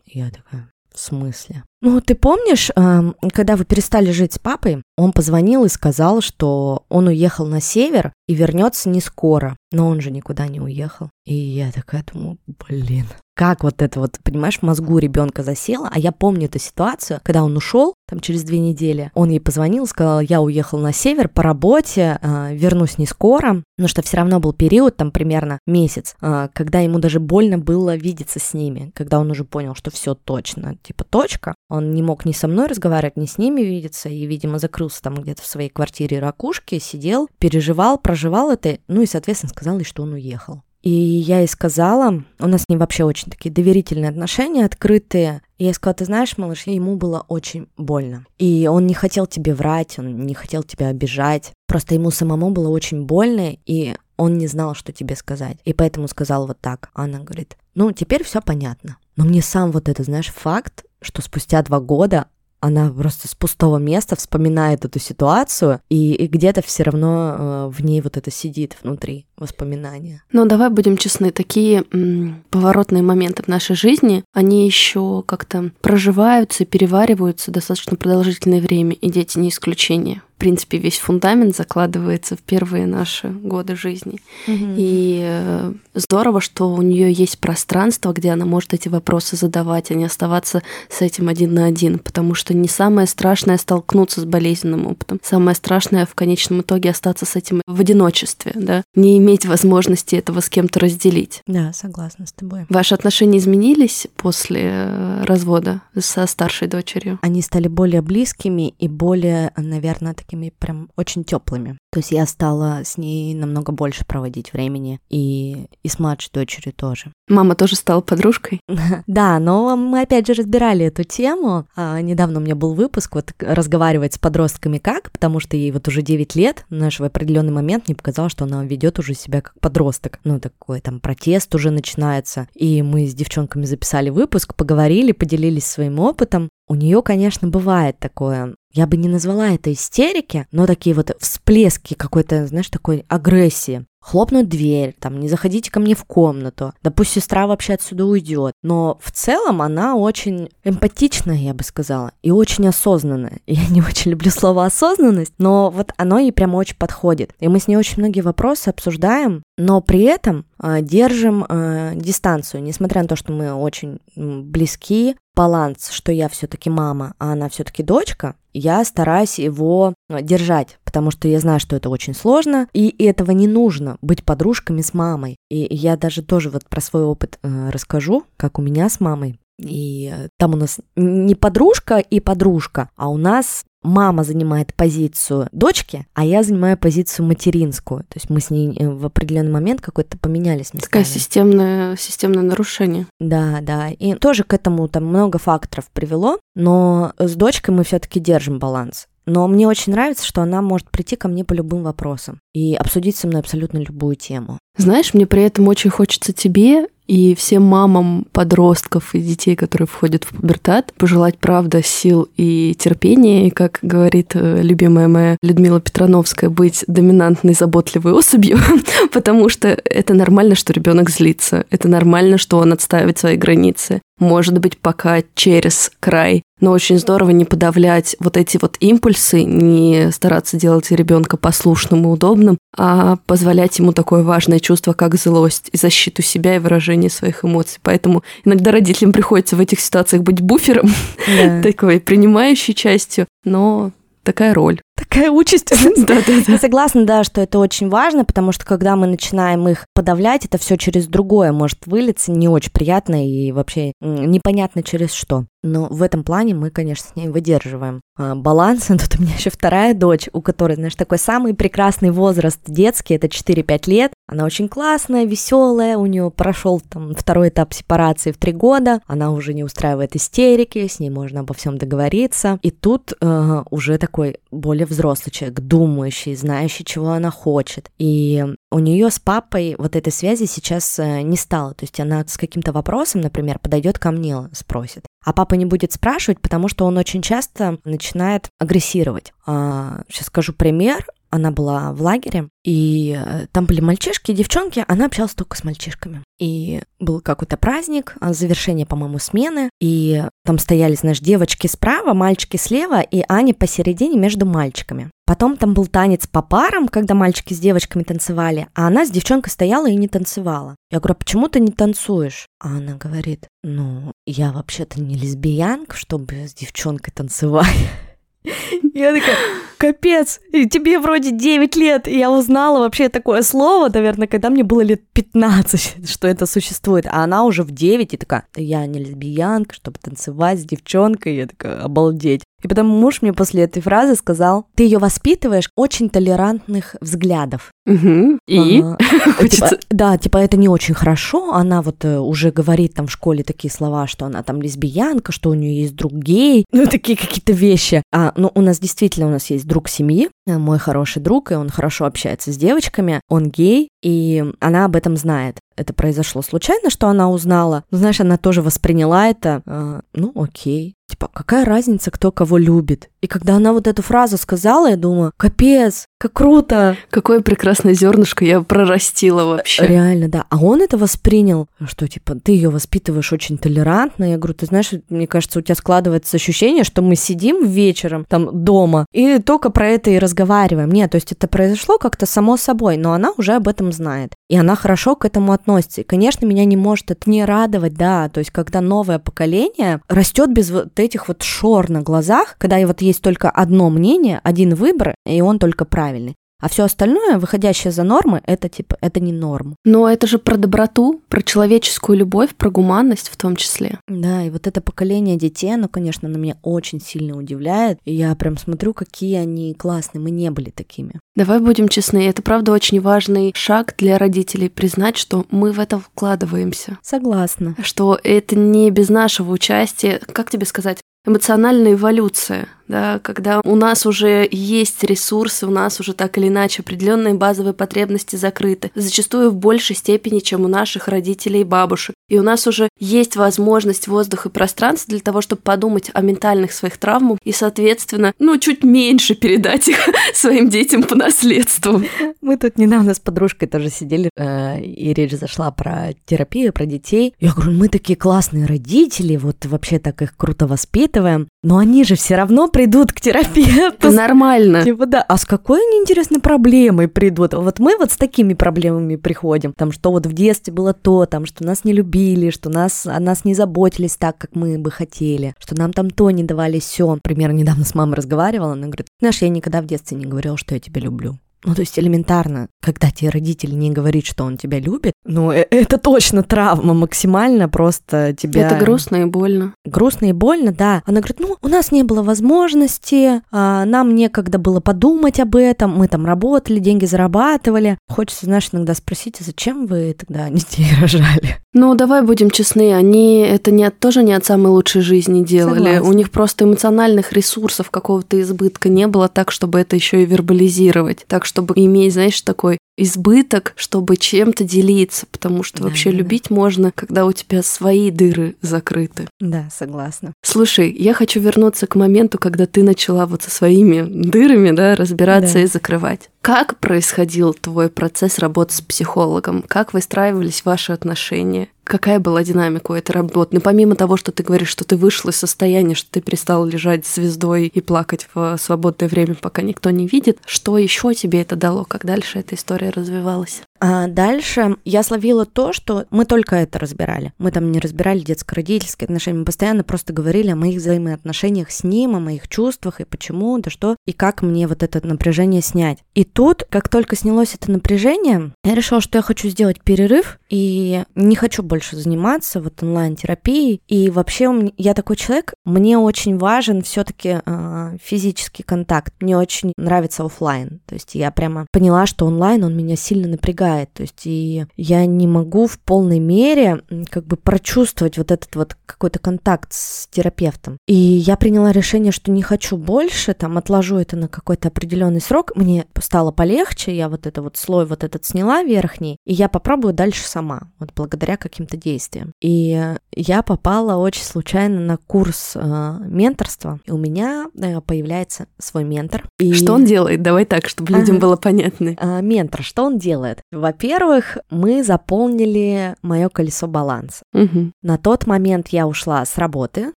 Я такая, в смысле? Ну, ты помнишь, эм, когда вы перестали жить с папой, он позвонил и сказал, что он уехал на север и вернется не скоро. Но он же никуда не уехал. И я такая думаю, блин, как вот это вот, понимаешь, в мозгу ребенка засело. А я помню эту ситуацию, когда он ушел, там через две недели, он ей позвонил, сказал, я уехал на север по работе, э, вернусь не скоро, но что все равно был период, там примерно месяц, э, когда ему даже больно было видеться с ними, когда он уже понял, что все точно, типа точка. Он не мог ни со мной разговаривать, ни с ними видеться, и, видимо, закрылся там где-то в своей квартире ракушки, сидел, переживал, проживал это, ну и, соответственно, сказал ей, что он уехал. И я ей сказала, у нас с ним вообще очень такие доверительные отношения, открытые. И я сказала, ты знаешь, малыш, ему было очень больно. И он не хотел тебе врать, он не хотел тебя обижать. Просто ему самому было очень больно, и он не знал, что тебе сказать. И поэтому сказал вот так. Она говорит, ну, теперь все понятно. Но мне сам вот это, знаешь, факт, что спустя два года она просто с пустого места вспоминает эту ситуацию, и, и где-то все равно э, в ней вот это сидит внутри воспоминания. Но давай будем честны, такие м, поворотные моменты в нашей жизни, они еще как-то проживаются и перевариваются достаточно продолжительное время, и дети не исключение принципе, весь фундамент закладывается в первые наши годы жизни. Угу. И э, здорово, что у нее есть пространство, где она может эти вопросы задавать, а не оставаться с этим один на один, потому что не самое страшное столкнуться с болезненным опытом. Самое страшное в конечном итоге остаться с этим в одиночестве, да, не иметь возможности этого с кем-то разделить. Да, согласна с тобой. Ваши отношения изменились после э, развода со старшей дочерью? Они стали более близкими и более, наверное, такими прям очень теплыми. То есть я стала с ней намного больше проводить времени и, и с младшей дочерью тоже. Мама тоже стала подружкой? Да, но мы опять же разбирали эту тему. А, недавно у меня был выпуск, вот разговаривать с подростками как, потому что ей вот уже 9 лет, знаешь, в определенный момент мне показалось, что она ведет уже себя как подросток. Ну, такой там протест уже начинается. И мы с девчонками записали выпуск, поговорили, поделились своим опытом. У нее, конечно, бывает такое я бы не назвала это истерики, но такие вот всплески какой-то, знаешь, такой агрессии хлопнуть дверь, там, не заходите ко мне в комнату, да пусть сестра вообще отсюда уйдет. Но в целом она очень эмпатичная, я бы сказала, и очень осознанная. Я не очень люблю слово осознанность, но вот оно ей прямо очень подходит. И мы с ней очень многие вопросы обсуждаем, но при этом э, держим э, дистанцию, несмотря на то, что мы очень близки, баланс, что я все-таки мама, а она все-таки дочка, я стараюсь его а, держать, потому что я знаю, что это очень сложно, и этого не нужно быть подружками с мамой. И я даже тоже вот про свой опыт э, расскажу, как у меня с мамой. И э, там у нас не подружка и подружка, а у нас мама занимает позицию дочки, а я занимаю позицию материнскую. То есть мы с ней э, в определенный момент какой-то поменялись местами. Такое системное, системное нарушение. Да, да. И тоже к этому там много факторов привело, но с дочкой мы все-таки держим баланс. Но мне очень нравится, что она может прийти ко мне по любым вопросам и обсудить со мной абсолютно любую тему. Знаешь, мне при этом очень хочется тебе и всем мамам подростков и детей, которые входят в пубертат, пожелать, правда, сил и терпения, и, как говорит э, любимая моя Людмила Петрановская, быть доминантной, заботливой особью, потому что это нормально, что ребенок злится, это нормально, что он отстаивает свои границы. Может быть, пока через край. Но очень здорово не подавлять вот эти вот импульсы, не стараться делать ребенка послушным и удобным, а позволять ему такое важное чувство, как злость, и защиту себя и выражение своих эмоций. Поэтому иногда родителям приходится в этих ситуациях быть буфером, да. такой принимающей частью, но такая роль. Такая участь. Да, да, да. Я согласна, да, что это очень важно, потому что когда мы начинаем их подавлять, это все через другое может вылиться, не очень приятно и вообще непонятно через что. Но в этом плане мы, конечно, с ней выдерживаем а, баланс. Тут у меня еще вторая дочь, у которой, знаешь, такой самый прекрасный возраст детский, это 4-5 лет. Она очень классная, веселая, у нее прошел там второй этап сепарации в 3 года, она уже не устраивает истерики, с ней можно обо всем договориться. И тут э, уже такой более взрослый человек, думающий, знающий, чего она хочет. И у нее с папой вот этой связи сейчас э, не стало. То есть она с каким-то вопросом, например, подойдет ко мне, спросит. А папа не будет спрашивать, потому что он очень часто начинает агрессировать. А, сейчас скажу пример она была в лагере, и э, там были мальчишки и девчонки, она общалась только с мальчишками. И был какой-то праздник, а, завершение, по-моему, смены, и там стояли, знаешь, девочки справа, мальчики слева, и Аня посередине между мальчиками. Потом там был танец по парам, когда мальчики с девочками танцевали, а она с девчонкой стояла и не танцевала. Я говорю, а почему ты не танцуешь? А она говорит, ну, я вообще-то не лесбиянка, чтобы с девчонкой танцевать. Я такая, капец, тебе вроде 9 лет, и я узнала вообще такое слово, наверное, когда мне было лет 15, что это существует, а она уже в 9 и такая, я не лесбиянка, чтобы танцевать с девчонкой, я такая, обалдеть. И потом муж мне после этой фразы сказал, ты ее воспитываешь очень толерантных взглядов. Угу. И? А, типа, да, типа это не очень хорошо, она вот э, уже говорит там в школе такие слова, что она там лесбиянка, что у нее есть друг гей, ну такие какие-то вещи. А, ну у нас действительно у нас есть друг семьи, э, мой хороший друг, и он хорошо общается с девочками, он гей, и она об этом знает. Это произошло случайно, что она узнала. Но, знаешь, она тоже восприняла это, э, ну окей, Типа, какая разница, кто кого любит? И когда она вот эту фразу сказала, я думаю, капец, как круто. Какое прекрасное зернышко я прорастила вообще. Реально, да. А он это воспринял, что типа ты ее воспитываешь очень толерантно. Я говорю, ты знаешь, мне кажется, у тебя складывается ощущение, что мы сидим вечером там дома и только про это и разговариваем. Нет, то есть это произошло как-то само собой, но она уже об этом знает. И она хорошо к этому относится. И, конечно, меня не может это не радовать, да. То есть, когда новое поколение растет без вот этих вот шор на глазах, когда вот есть только одно мнение, один выбор, и он только правильный. А все остальное, выходящее за нормы, это типа, это не норм. Но это же про доброту, про человеческую любовь, про гуманность в том числе. Да, и вот это поколение детей, оно, конечно, на меня очень сильно удивляет. И я прям смотрю, какие они классные. Мы не были такими. Давай будем честны, это правда очень важный шаг для родителей признать, что мы в это вкладываемся. Согласна. Что это не без нашего участия, как тебе сказать, эмоциональная эволюция да, когда у нас уже есть ресурсы, у нас уже так или иначе определенные базовые потребности закрыты, зачастую в большей степени, чем у наших родителей и бабушек. И у нас уже есть возможность воздух и пространство для того, чтобы подумать о ментальных своих травмах и, соответственно, ну, чуть меньше передать их своим детям по наследству. Мы тут недавно с подружкой тоже сидели, э, и речь зашла про терапию, про детей. Я говорю, мы такие классные родители, вот вообще так их круто воспитываем, но они же все равно придут к терапевту. Нормально. Типа, да. А с какой они, интересной проблемой придут? Вот мы вот с такими проблемами приходим. Там, что вот в детстве было то, там, что нас не любили, что нас, о нас не заботились так, как мы бы хотели, что нам там то не давали все. Например, недавно с мамой разговаривала, она говорит, знаешь, я никогда в детстве не говорила, что я тебя люблю. Ну, то есть элементарно, когда тебе родитель не говорит, что он тебя любит, ну, э, это точно травма максимально, просто тебя... Это грустно и больно. Грустно и больно, да. Она говорит, ну, у нас не было возможности, а, нам некогда было подумать об этом, мы там работали, деньги зарабатывали. Хочется, знаешь, иногда спросить, а зачем вы тогда детей рожали? Ну, давай будем честны, они это не, тоже не от самой лучшей жизни делали. Согласна. У них просто эмоциональных ресурсов какого-то избытка не было так, чтобы это еще и вербализировать. Так чтобы иметь, знаешь, такой избыток, чтобы чем-то делиться, потому что да, вообще да, любить да. можно, когда у тебя свои дыры закрыты. Да, согласна. Слушай, я хочу вернуться к моменту, когда ты начала вот со своими дырами, да, разбираться да. и закрывать. Как происходил твой процесс работы с психологом? Как выстраивались ваши отношения? Какая была динамика у этой работы? Ну, помимо того, что ты говоришь, что ты вышла из состояния, что ты перестала лежать звездой и плакать в свободное время, пока никто не видит, что еще тебе это дало? Как дальше эта история развивалась? А дальше я словила то, что мы только это разбирали. Мы там не разбирали детско-родительские отношения, мы постоянно просто говорили о моих взаимоотношениях с ним, о моих чувствах и почему, да что, и как мне вот это напряжение снять. И тут, как только снялось это напряжение, я решила, что я хочу сделать перерыв и не хочу больше заниматься вот онлайн-терапией. И вообще я такой человек, мне очень важен все-таки э, а, физический контакт. Мне очень нравится офлайн. То есть я прямо поняла, что онлайн он меня сильно напрягает. То есть и я не могу в полной мере как бы прочувствовать вот этот вот какой-то контакт с терапевтом. И я приняла решение, что не хочу больше, там отложу это на какой-то определенный срок. Мне стало полегче, я вот это вот слой вот этот сняла верхний, и я попробую дальше сама вот благодаря каким-то действиям. И я попала очень случайно на курс э, менторства, и у меня э, появляется свой ментор. И... Что он делает? Давай так, чтобы людям ага. было понятно. А, ментор, что он делает? Во-первых, мы заполнили мое колесо баланса. Угу. На тот момент я ушла с работы.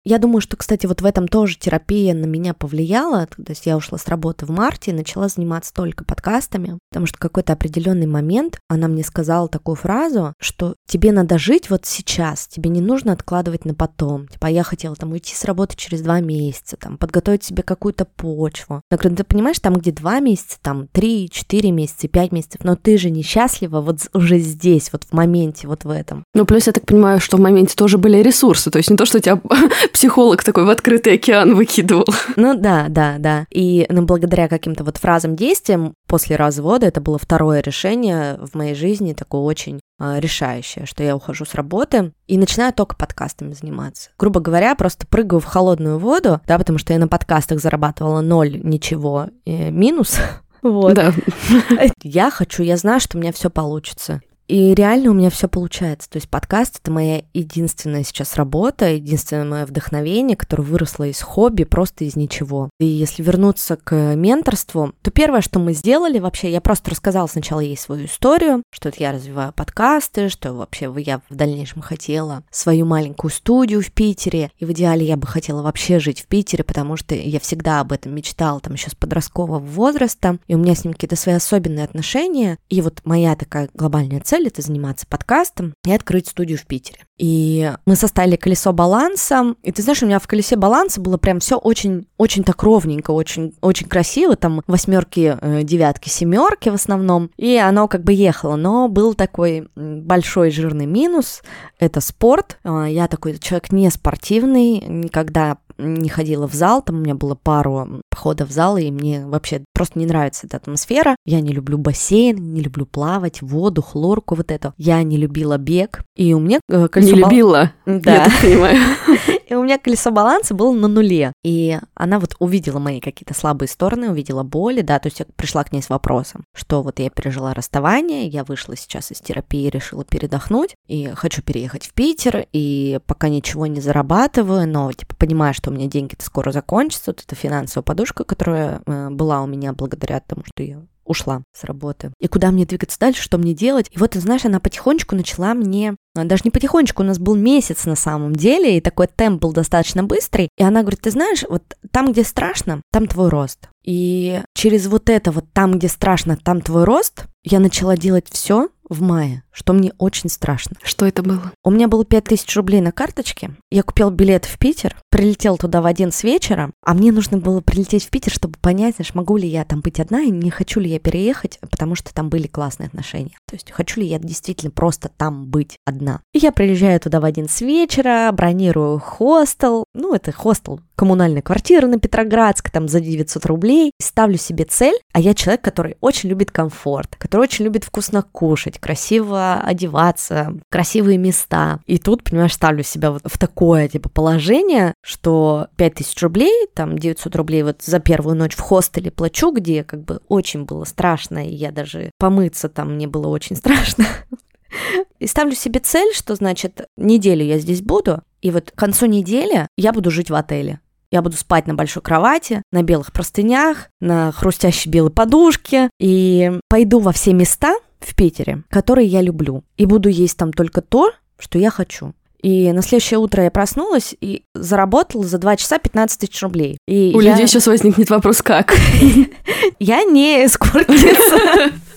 Я думаю, что, кстати, вот в этом тоже терапия на меня повлияла. То есть я ушла с работы в марте и начала заниматься только подкастами, потому что какой-то определенный момент она мне сказала такую фразу, что тебе надо жить вот сейчас, тебе не нужно откладывать на потом. Типа, я хотела там уйти с работы через два месяца, там, подготовить себе какую-то почву. Я говорю, ты понимаешь, там, где два месяца, там, три, четыре месяца, пять месяцев, но ты же несчастлива вот уже здесь, вот в моменте, вот в этом. Ну, плюс я так понимаю, что в моменте тоже были ресурсы, то есть не то, что тебя психолог такой в открытый океан выкидывал. Ну, да, да, да. И ну, благодаря каким-то вот фразам, действиям после развода, это было второе решение в моей жизни, такое очень а, решающее, что я ухожу с работы и начинаю только подкастами заниматься. Грубо говоря, просто прыгаю в холодную воду, да, потому что я на подкастах зарабатывала ноль, ничего, э, минус. Вот. Да. Я хочу, я знаю, что у меня все получится. И реально у меня все получается. То есть подкаст — это моя единственная сейчас работа, единственное мое вдохновение, которое выросло из хобби, просто из ничего. И если вернуться к менторству, то первое, что мы сделали вообще, я просто рассказала сначала ей свою историю, что это я развиваю подкасты, что вообще я в дальнейшем хотела свою маленькую студию в Питере, и в идеале я бы хотела вообще жить в Питере, потому что я всегда об этом мечтала там еще с подросткового возраста, и у меня с ним какие-то свои особенные отношения, и вот моя такая глобальная цель цель — это заниматься подкастом и открыть студию в Питере. И мы составили колесо баланса. И ты знаешь, у меня в колесе баланса было прям все очень, очень так ровненько, очень, очень красиво. Там восьмерки, э, девятки, семерки в основном. И оно как бы ехало. Но был такой большой жирный минус. Это спорт. А, я такой человек не спортивный, никогда не ходила в зал, там у меня было пару походов в зал, и мне вообще просто не нравится эта атмосфера. Я не люблю бассейн, не люблю плавать, воду, хлорку, вот это. Я не любила бег, и у меня э, колесо... Не любила? Да. Я так понимаю. И у меня колесо баланса было на нуле. И она вот увидела мои какие-то слабые стороны, увидела боли, да, то есть я пришла к ней с вопросом, что вот я пережила расставание, я вышла сейчас из терапии, решила передохнуть, и хочу переехать в Питер, и пока ничего не зарабатываю, но типа понимаю, что у меня деньги-то скоро закончатся, вот эта финансовая подушка, которая э, была у меня благодаря тому, что я ушла с работы. И куда мне двигаться дальше, что мне делать? И вот, знаешь, она потихонечку начала мне даже не потихонечку, у нас был месяц на самом деле, и такой темп был достаточно быстрый. И она говорит, ты знаешь, вот там, где страшно, там твой рост. И через вот это вот там, где страшно, там твой рост, я начала делать все, в мае, что мне очень страшно. Что это было? У меня было 5000 рублей на карточке. Я купила билет в Питер, прилетел туда в один с вечера, а мне нужно было прилететь в Питер, чтобы понять, знаешь, могу ли я там быть одна и не хочу ли я переехать, потому что там были классные отношения. То есть хочу ли я действительно просто там быть одна. И я приезжаю туда в один с вечера, бронирую хостел. Ну, это хостел коммунальная квартира на Петроградск, там за 900 рублей, ставлю себе цель, а я человек, который очень любит комфорт, который очень любит вкусно кушать, красиво одеваться, красивые места. И тут, понимаешь, ставлю себя вот в такое, типа, положение, что 5000 рублей, там 900 рублей вот за первую ночь в хостеле плачу, где как бы очень было страшно, и я даже помыться там мне было очень страшно. И ставлю себе цель, что, значит, неделю я здесь буду, и вот к концу недели я буду жить в отеле. Я буду спать на большой кровати, на белых простынях, на хрустящей белой подушке и пойду во все места в Питере, которые я люблю. И буду есть там только то, что я хочу. И на следующее утро я проснулась и заработала за 2 часа 15 тысяч рублей. И У я... людей сейчас возникнет вопрос, как? Я не эскортница.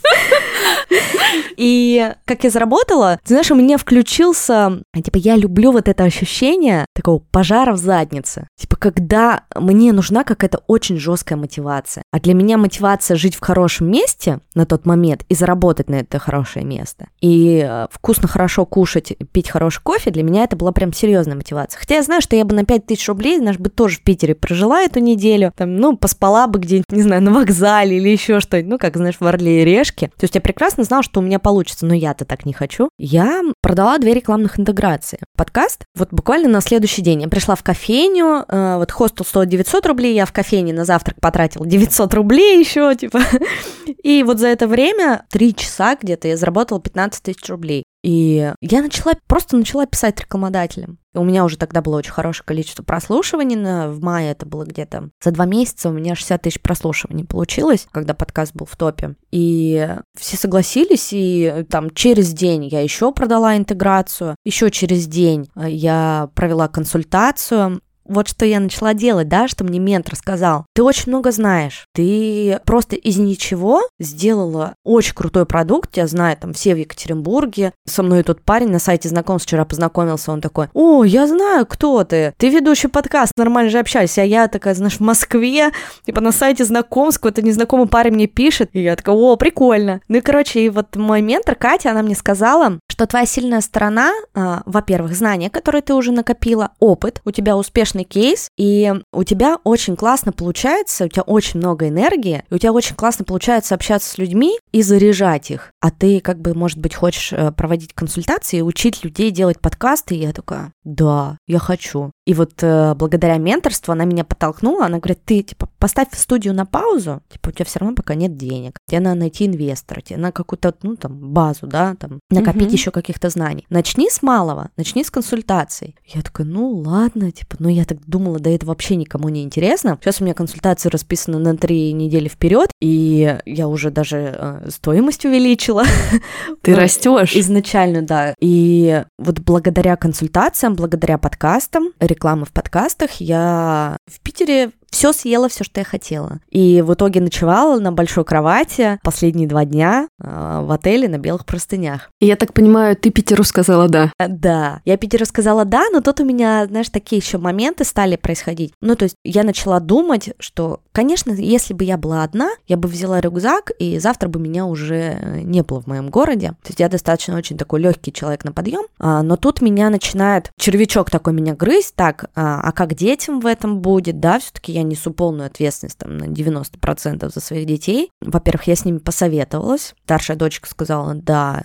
И как я заработала, ты знаешь, у меня включился, типа, я люблю вот это ощущение такого пожара в заднице. Типа, когда мне нужна какая-то очень жесткая мотивация. А для меня мотивация жить в хорошем месте на тот момент и заработать на это хорошее место. И э, вкусно, хорошо кушать, пить хороший кофе, для меня это была прям серьезная мотивация. Хотя я знаю, что я бы на 5000 рублей, знаешь, бы тоже в Питере прожила эту неделю, там, ну, поспала бы где-нибудь, не знаю, на вокзале или еще что-нибудь, ну, как, знаешь, в Орле и Решке. То есть я прекрасно знала, что у меня получится, но я-то так не хочу. Я продала две рекламных интеграции. Подкаст, вот буквально на следующий день я пришла в кофейню, э, вот хостел стоит 900 рублей, я в кофейне на завтрак потратила 900 рублей еще, типа. И вот за это время, три часа где-то, я заработала 15 тысяч рублей. И я начала, просто начала писать рекламодателям. И у меня уже тогда было очень хорошее количество прослушиваний. На, в мае это было где-то за два месяца у меня 60 тысяч прослушиваний получилось, когда подкаст был в топе. И все согласились, и там через день я еще продала интеграцию, еще через день э, я провела консультацию, вот что я начала делать, да, что мне ментор сказал. Ты очень много знаешь. Ты просто из ничего сделала очень крутой продукт. Я знаю, там все в Екатеринбурге. Со мной тот парень на сайте знакомств вчера познакомился. Он такой, о, я знаю, кто ты. Ты ведущий подкаст, нормально же общались. А я такая, знаешь, в Москве, типа на сайте знакомств, какой-то незнакомый парень мне пишет. И я такая, о, прикольно. Ну и, короче, и вот мой ментор Катя, она мне сказала, что твоя сильная сторона, э, во-первых, знания, которые ты уже накопила, опыт, у тебя успешный кейс, и у тебя очень классно получается, у тебя очень много энергии, и у тебя очень классно получается общаться с людьми и заряжать их. А ты, как бы, может быть, хочешь э, проводить консультации, учить людей делать подкасты, и я такая, да, я хочу. И вот э, благодаря менторству она меня подтолкнула, она говорит, ты, типа, поставь студию на паузу, типа, у тебя все равно пока нет денег, тебе надо найти инвестора, тебе надо какую-то, ну, там, базу, да, там, накопить mm-hmm. еще каких-то знаний. Начни с малого, начни с консультаций. Я такая, ну, ладно, типа, ну, я так думала, да это вообще никому не интересно. Сейчас у меня консультации расписаны на три недели вперед, и я уже даже э, стоимость увеличила. Ты растешь. Изначально, да. И вот благодаря консультациям, благодаря подкастам, рекламы в подкастах, я в Питере все съела, все, что я хотела. И в итоге ночевала на большой кровати последние два дня э, в отеле на белых простынях. И я так понимаю, ты Питеру сказала да. А, да, я Питеру сказала да, но тут у меня, знаешь, такие еще моменты стали происходить. Ну, то есть я начала думать, что, конечно, если бы я была одна, я бы взяла рюкзак, и завтра бы меня уже э, не было в моем городе. То есть я достаточно очень такой легкий человек на подъем, а, но тут меня начинает червячок такой меня грызть, так, а, а как детям в этом будет, да, все-таки я несу полную ответственность там, на 90% за своих детей. Во-первых, я с ними посоветовалась. Старшая дочка сказала, да,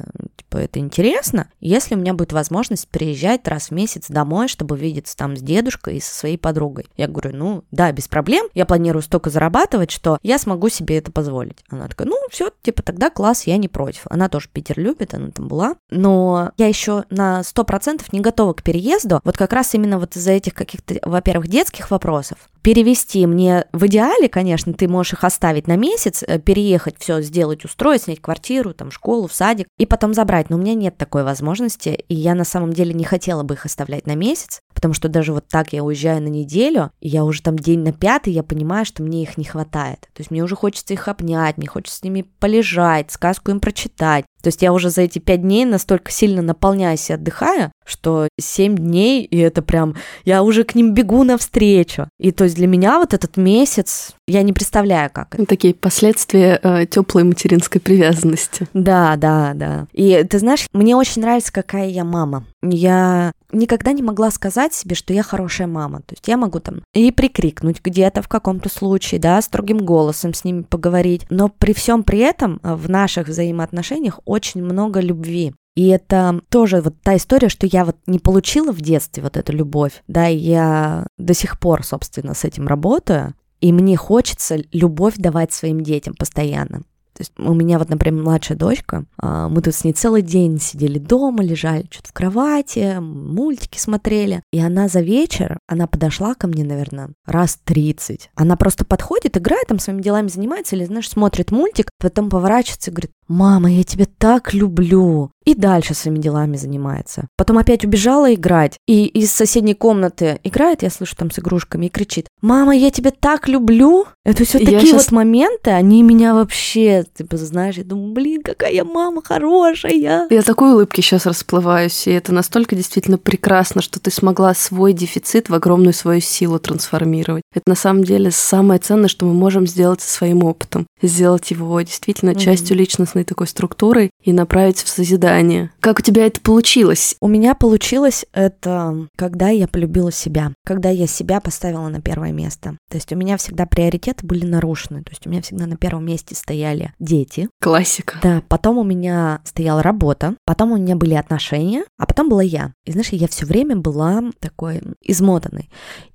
типа, это интересно. Если у меня будет возможность приезжать раз в месяц домой, чтобы видеться там с дедушкой и со своей подругой. Я говорю, ну, да, без проблем. Я планирую столько зарабатывать, что я смогу себе это позволить. Она такая, ну, все, типа, тогда класс, я не против. Она тоже Питер любит, она там была. Но я еще на 100% не готова к переезду. Вот как раз именно вот из-за этих каких-то, во-первых, детских вопросов перевести мне в идеале, конечно, ты можешь их оставить на месяц, э, переехать, все сделать, устроить, снять квартиру, там, школу, в садик, и потом забрать. Но у меня нет такой возможности, и я на самом деле не хотела бы их оставлять на месяц, потому что даже вот так я уезжаю на неделю, и я уже там день на пятый, я понимаю, что мне их не хватает. То есть мне уже хочется их обнять, мне хочется с ними полежать, сказку им прочитать. То есть я уже за эти пять дней настолько сильно наполняюсь и отдыхаю, что семь дней, и это прям, я уже к ним бегу навстречу. И то есть для меня вот этот месяц, я не представляю, как это. Такие последствия э, теплой материнской привязанности. Да, да, да. И ты знаешь, мне очень нравится, какая я мама. Я никогда не могла сказать себе, что я хорошая мама. То есть я могу там и прикрикнуть где-то в каком-то случае, да, строгим голосом с ними поговорить. Но при всем при этом э, в наших взаимоотношениях очень много любви. И это тоже вот та история, что я вот не получила в детстве вот эту любовь, да, и я до сих пор, собственно, с этим работаю, и мне хочется любовь давать своим детям постоянно. То есть у меня вот, например, младшая дочка, а, мы тут с ней целый день сидели дома, лежали что-то в кровати, мультики смотрели. И она за вечер, она подошла ко мне, наверное, раз 30. Она просто подходит, играет там своими делами занимается или, знаешь, смотрит мультик, Потом поворачивается и говорит, мама, я тебя так люблю. И дальше своими делами занимается. Потом опять убежала играть. И из соседней комнаты играет, я слышу там с игрушками, и кричит, мама, я тебя так люблю. Это все такие сейчас... вот моменты, они меня вообще, ты типа, знаешь, я думаю, блин, какая мама хорошая. Я такой улыбки сейчас расплываюсь, и это настолько действительно прекрасно, что ты смогла свой дефицит в огромную свою силу трансформировать. Это на самом деле самое ценное, что мы можем сделать со своим опытом. Сделать его действительно mm-hmm. частью личностной такой структуры и направить в созидание. Как у тебя это получилось? У меня получилось это, когда я полюбила себя, когда я себя поставила на первое место. То есть у меня всегда приоритеты были нарушены. То есть у меня всегда на первом месте стояли дети. Классика. Да, потом у меня стояла работа, потом у меня были отношения, а потом была я. И знаешь, я все время была такой измотанной.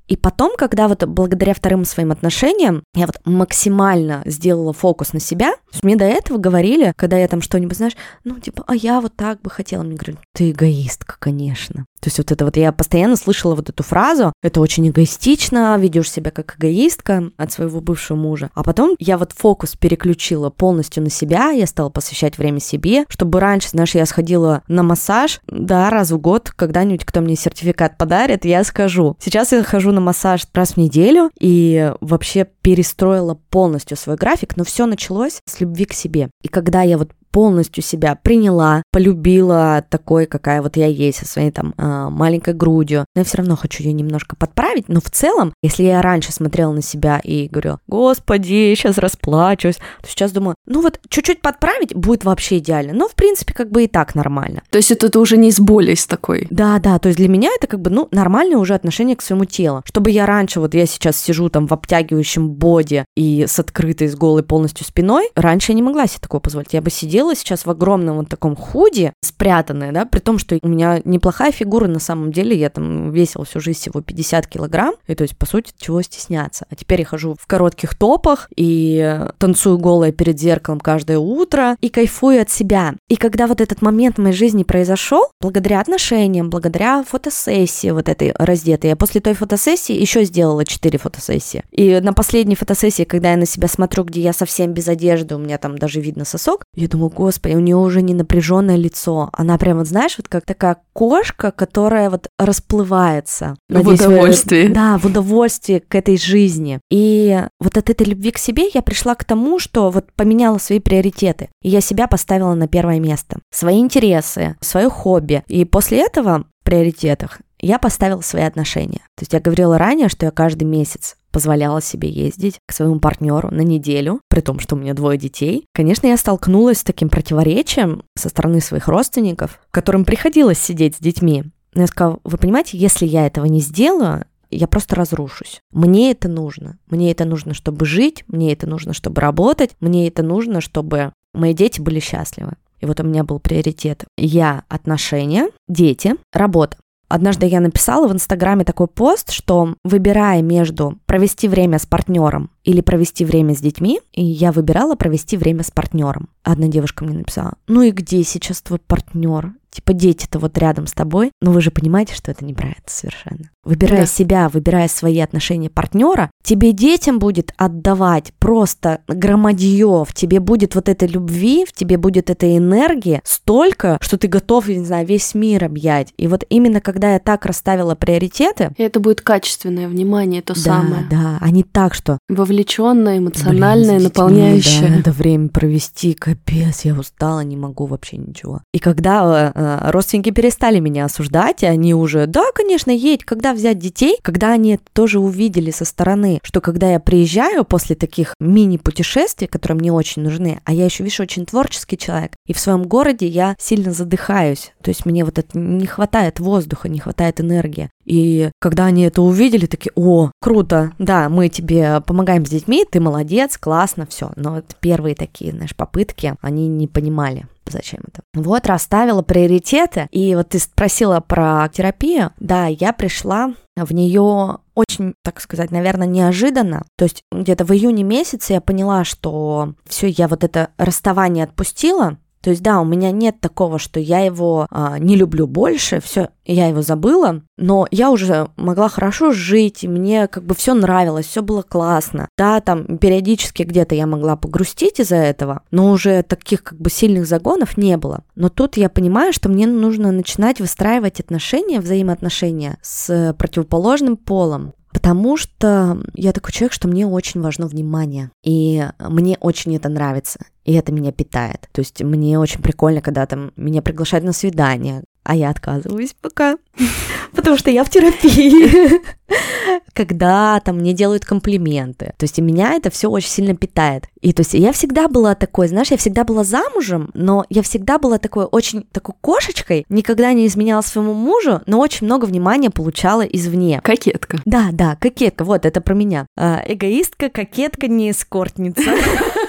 И потом, когда вот благодаря вторым своим отношениям я вот максимально сделала фокус на себя, мне до этого говорили, когда я там что-нибудь, знаешь, ну типа, а я вот так бы хотела, мне говорят, ты эгоистка, конечно. То есть вот это вот я постоянно слышала вот эту фразу, это очень эгоистично, ведешь себя как эгоистка от своего бывшего мужа. А потом я вот фокус переключила полностью на себя, я стала посвящать время себе, чтобы раньше, знаешь, я сходила на массаж, да, раз в год, когда-нибудь кто мне сертификат подарит, я скажу. Сейчас я хожу на массаж раз в неделю и вообще перестроила полностью свой график, но все началось с любви к себе. И когда я вот полностью себя приняла, полюбила такой, какая вот я есть, со своей там э, маленькой грудью. Но я все равно хочу ее немножко подправить. Но в целом, если я раньше смотрела на себя и говорила, господи, сейчас расплачусь, то сейчас думаю, ну вот чуть-чуть подправить будет вообще идеально. Но в принципе как бы и так нормально. То есть это, это уже не из боли из такой? Да, да, то есть для меня это как бы, ну, нормальное уже отношение к своему телу. Чтобы я раньше, вот я сейчас сижу там в обтягивающем боди и с открытой, с голой полностью спиной, раньше я не могла себе такое позволить. Я бы сидела ходила сейчас в огромном вот таком худе, спрятанная, да, при том, что у меня неплохая фигура на самом деле, я там весила всю жизнь всего 50 килограмм, и то есть, по сути, чего стесняться. А теперь я хожу в коротких топах и танцую голая перед зеркалом каждое утро и кайфую от себя. И когда вот этот момент в моей жизни произошел, благодаря отношениям, благодаря фотосессии вот этой раздетой, я после той фотосессии еще сделала 4 фотосессии. И на последней фотосессии, когда я на себя смотрю, где я совсем без одежды, у меня там даже видно сосок, я думаю, господи, у нее уже не напряженное лицо. Она прямо, знаешь, вот как такая кошка, которая вот расплывается. Надеюсь, в удовольствии. Вы... Да, в удовольствии к этой жизни. И вот от этой любви к себе я пришла к тому, что вот поменяла свои приоритеты. И я себя поставила на первое место. Свои интересы, свое хобби. И после этого в приоритетах я поставила свои отношения. То есть я говорила ранее, что я каждый месяц позволяла себе ездить к своему партнеру на неделю, при том, что у меня двое детей. Конечно, я столкнулась с таким противоречием со стороны своих родственников, которым приходилось сидеть с детьми. Но я сказала, вы понимаете, если я этого не сделаю, я просто разрушусь. Мне это нужно. Мне это нужно, чтобы жить, мне это нужно, чтобы работать, мне это нужно, чтобы мои дети были счастливы. И вот у меня был приоритет. Я отношения, дети, работа. Однажды я написала в Инстаграме такой пост, что выбирая между провести время с партнером или провести время с детьми, и я выбирала провести время с партнером. Одна девушка мне написала, ну и где сейчас твой партнер? Типа дети-то вот рядом с тобой, но вы же понимаете, что это неправильно совершенно. Выбирая да. себя, выбирая свои отношения партнера, тебе детям будет отдавать просто громадье, в тебе будет вот этой любви, в тебе будет этой энергии столько, что ты готов, не знаю, весь мир объять. И вот именно когда я так расставила приоритеты... И это будет качественное внимание, то да, самое. Да, а не так, что... Вовлеченное, эмоциональное, Блин, наполняющее. Да, надо время провести, капец, я устала, не могу вообще ничего. И когда Э, родственники перестали меня осуждать, и они уже, да, конечно, едь, когда взять детей, когда они тоже увидели со стороны, что когда я приезжаю после таких мини-путешествий, которые мне очень нужны, а я еще, видишь, очень творческий человек, и в своем городе я сильно задыхаюсь, то есть мне вот это не хватает воздуха, не хватает энергии. И когда они это увидели, такие, о, круто, да, мы тебе помогаем с детьми, ты молодец, классно, все. Но вот первые такие, знаешь, попытки, они не понимали зачем это. Вот, расставила приоритеты, и вот ты спросила про терапию, да, я пришла в нее очень, так сказать, наверное, неожиданно. То есть где-то в июне месяце я поняла, что все, я вот это расставание отпустила, То есть, да, у меня нет такого, что я его а, не люблю больше, все, я его забыла, но я уже могла хорошо жить, и мне как бы все нравилось, все было классно. Да, там периодически где-то я могла погрустить из-за этого, но уже таких как бы сильных загонов не было. Но тут я понимаю, что мне нужно начинать выстраивать отношения, взаимоотношения с противоположным полом. Потому что я такой человек, что мне очень важно внимание. И мне очень это нравится. И это меня питает. То есть мне очень прикольно, когда там меня приглашают на свидание, а я отказываюсь пока, потому что я в терапии. Когда там мне делают комплименты. То есть меня это все очень сильно питает. И то есть я всегда была такой, знаешь, я всегда была замужем, но я всегда была такой очень такой кошечкой, никогда не изменяла своему мужу, но очень много внимания получала извне. Кокетка. Да, да, кокетка, вот это про меня. А, эгоистка, кокетка, не эскортница.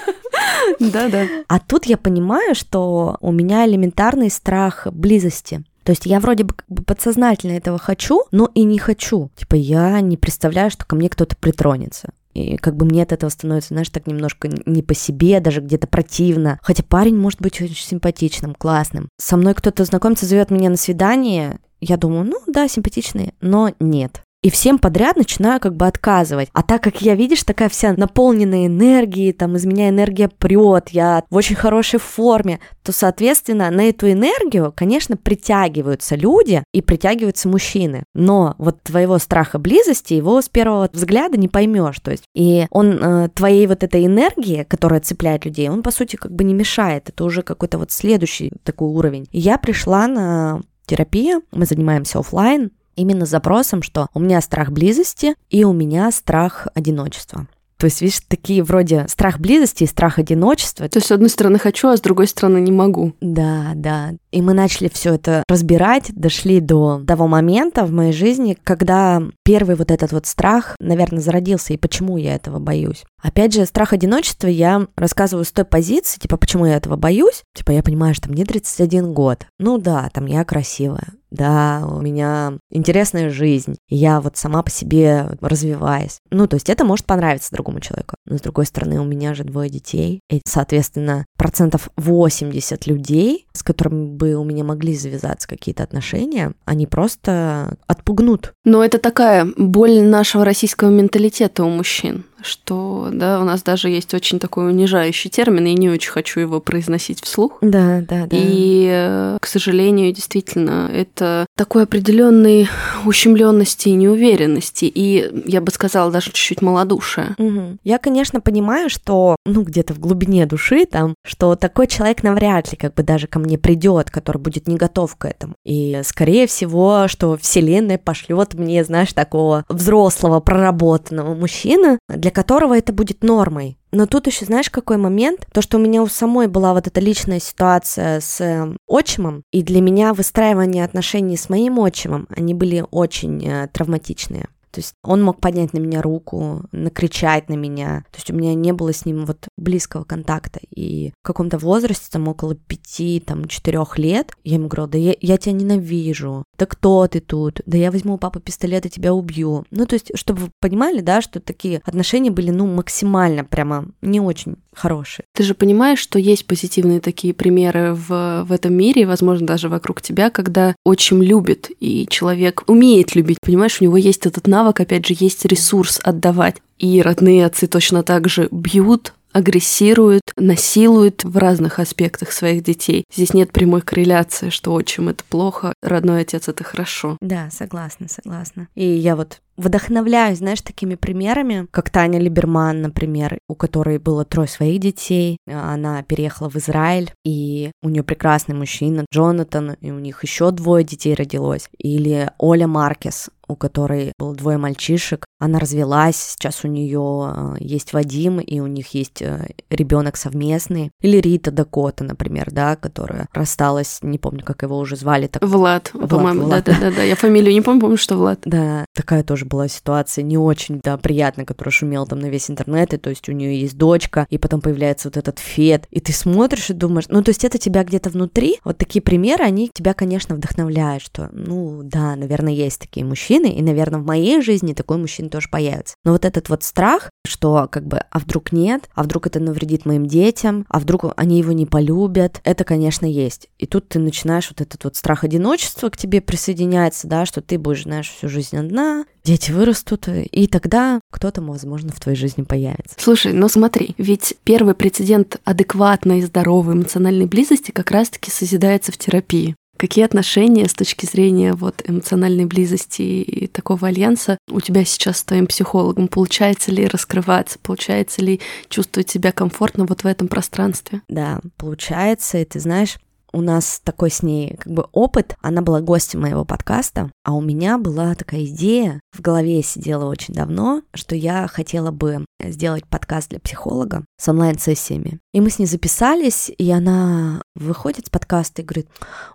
Да-да. А тут я понимаю, что у меня элементарный страх близости. То есть я вроде бы подсознательно этого хочу, но и не хочу. Типа я не представляю, что ко мне кто-то притронется. И как бы мне от этого становится, знаешь, так немножко не по себе, даже где-то противно. Хотя парень может быть очень симпатичным, классным. Со мной кто-то знакомится, зовет меня на свидание, я думаю, ну да, симпатичный, но нет и всем подряд начинаю как бы отказывать. А так как я, видишь, такая вся наполненная энергией, там из меня энергия прет, я в очень хорошей форме, то, соответственно, на эту энергию, конечно, притягиваются люди и притягиваются мужчины. Но вот твоего страха близости, его с первого взгляда не поймешь. То есть, и он э, твоей вот этой энергии, которая цепляет людей, он, по сути, как бы не мешает. Это уже какой-то вот следующий такой уровень. Я пришла на терапию, мы занимаемся офлайн, именно запросом, что у меня страх близости и у меня страх одиночества. То есть, видишь, такие вроде страх близости и страх одиночества. То есть, с одной стороны хочу, а с другой стороны не могу. Да, да. И мы начали все это разбирать, дошли до того момента в моей жизни, когда первый вот этот вот страх, наверное, зародился, и почему я этого боюсь. Опять же, страх одиночества я рассказываю с той позиции, типа, почему я этого боюсь. Типа, я понимаю, что мне 31 год. Ну да, там я красивая да, у меня интересная жизнь, я вот сама по себе развиваюсь. Ну, то есть это может понравиться другому человеку. Но с другой стороны, у меня же двое детей, и, соответственно, процентов 80 людей, с которыми бы у меня могли завязаться какие-то отношения, они просто отпугнут. Но это такая боль нашего российского менталитета у мужчин что, да, у нас даже есть очень такой унижающий термин, и не очень хочу его произносить вслух. Да, да, да. И, э, к сожалению, действительно, это такой определенной ущемленности и неуверенности, и, я бы сказала, даже чуть-чуть малодушия. Угу. Я, конечно, понимаю, что, ну, где-то в глубине души там, что такой человек навряд ли как бы даже ко мне придет, который будет не готов к этому. И, скорее всего, что Вселенная пошлет мне, знаешь, такого взрослого, проработанного мужчину, для которого это будет нормой. Но тут еще знаешь, какой момент? То, что у меня у самой была вот эта личная ситуация с э, отчимом, и для меня выстраивание отношений с моим отчимом, они были очень э, травматичные. То есть он мог поднять на меня руку, накричать на меня. То есть у меня не было с ним вот близкого контакта. И в каком-то возрасте, там около пяти, там, четырех лет, я ему говорила, да я, я тебя ненавижу, да кто ты тут, да я возьму у папы пистолет и тебя убью. Ну, то есть, чтобы вы понимали, да, что такие отношения были, ну, максимально прямо не очень хорошие. Ты же понимаешь, что есть позитивные такие примеры в, в этом мире, возможно, даже вокруг тебя, когда очень любит, и человек умеет любить, понимаешь, у него есть этот навык, опять же, есть ресурс отдавать. И родные отцы точно так же бьют, агрессируют, насилуют в разных аспектах своих детей. Здесь нет прямой корреляции, что отчим это плохо, родной отец это хорошо. Да, согласна, согласна. И я вот вдохновляюсь, знаешь, такими примерами, как Таня Либерман, например, у которой было трое своих детей. Она переехала в Израиль, и у нее прекрасный мужчина Джонатан, и у них еще двое детей родилось. Или Оля Маркес, у которой было двое мальчишек. Она развелась, сейчас у нее э, есть Вадим, и у них есть э, ребенок совместный. Или Рита Дакота, например, да, которая рассталась, не помню, как его уже звали. Так... Влад, Влад по-моему, да-да-да. Я фамилию не помню, помню, что Влад. Да, такая тоже была ситуация не очень, да, приятная, которая шумела там на весь интернет, и то есть у нее есть дочка, и потом появляется вот этот фет, и ты смотришь и думаешь, ну, то есть это тебя где-то внутри, вот такие примеры, они тебя, конечно, вдохновляют, что, ну, да, наверное, есть такие мужчины, и, наверное, в моей жизни такой мужчина тоже появится. Но вот этот вот страх, что как бы, а вдруг нет, а вдруг это навредит моим детям, а вдруг они его не полюбят, это, конечно, есть. И тут ты начинаешь вот этот вот страх одиночества к тебе присоединяется, да, что ты будешь, знаешь, всю жизнь одна, дети вырастут, и тогда кто-то, возможно, в твоей жизни появится. Слушай, ну смотри, ведь первый прецедент адекватной и здоровой эмоциональной близости как раз-таки созидается в терапии. Какие отношения с точки зрения вот эмоциональной близости и такого альянса у тебя сейчас с твоим психологом? Получается ли раскрываться? Получается ли чувствовать себя комфортно вот в этом пространстве? Да, получается. И ты знаешь, у нас такой с ней как бы опыт. Она была гостем моего подкаста, а у меня была такая идея, в голове сидела очень давно, что я хотела бы сделать подкаст для психолога с онлайн-сессиями. И мы с ней записались, и она выходит с подкаста и говорит,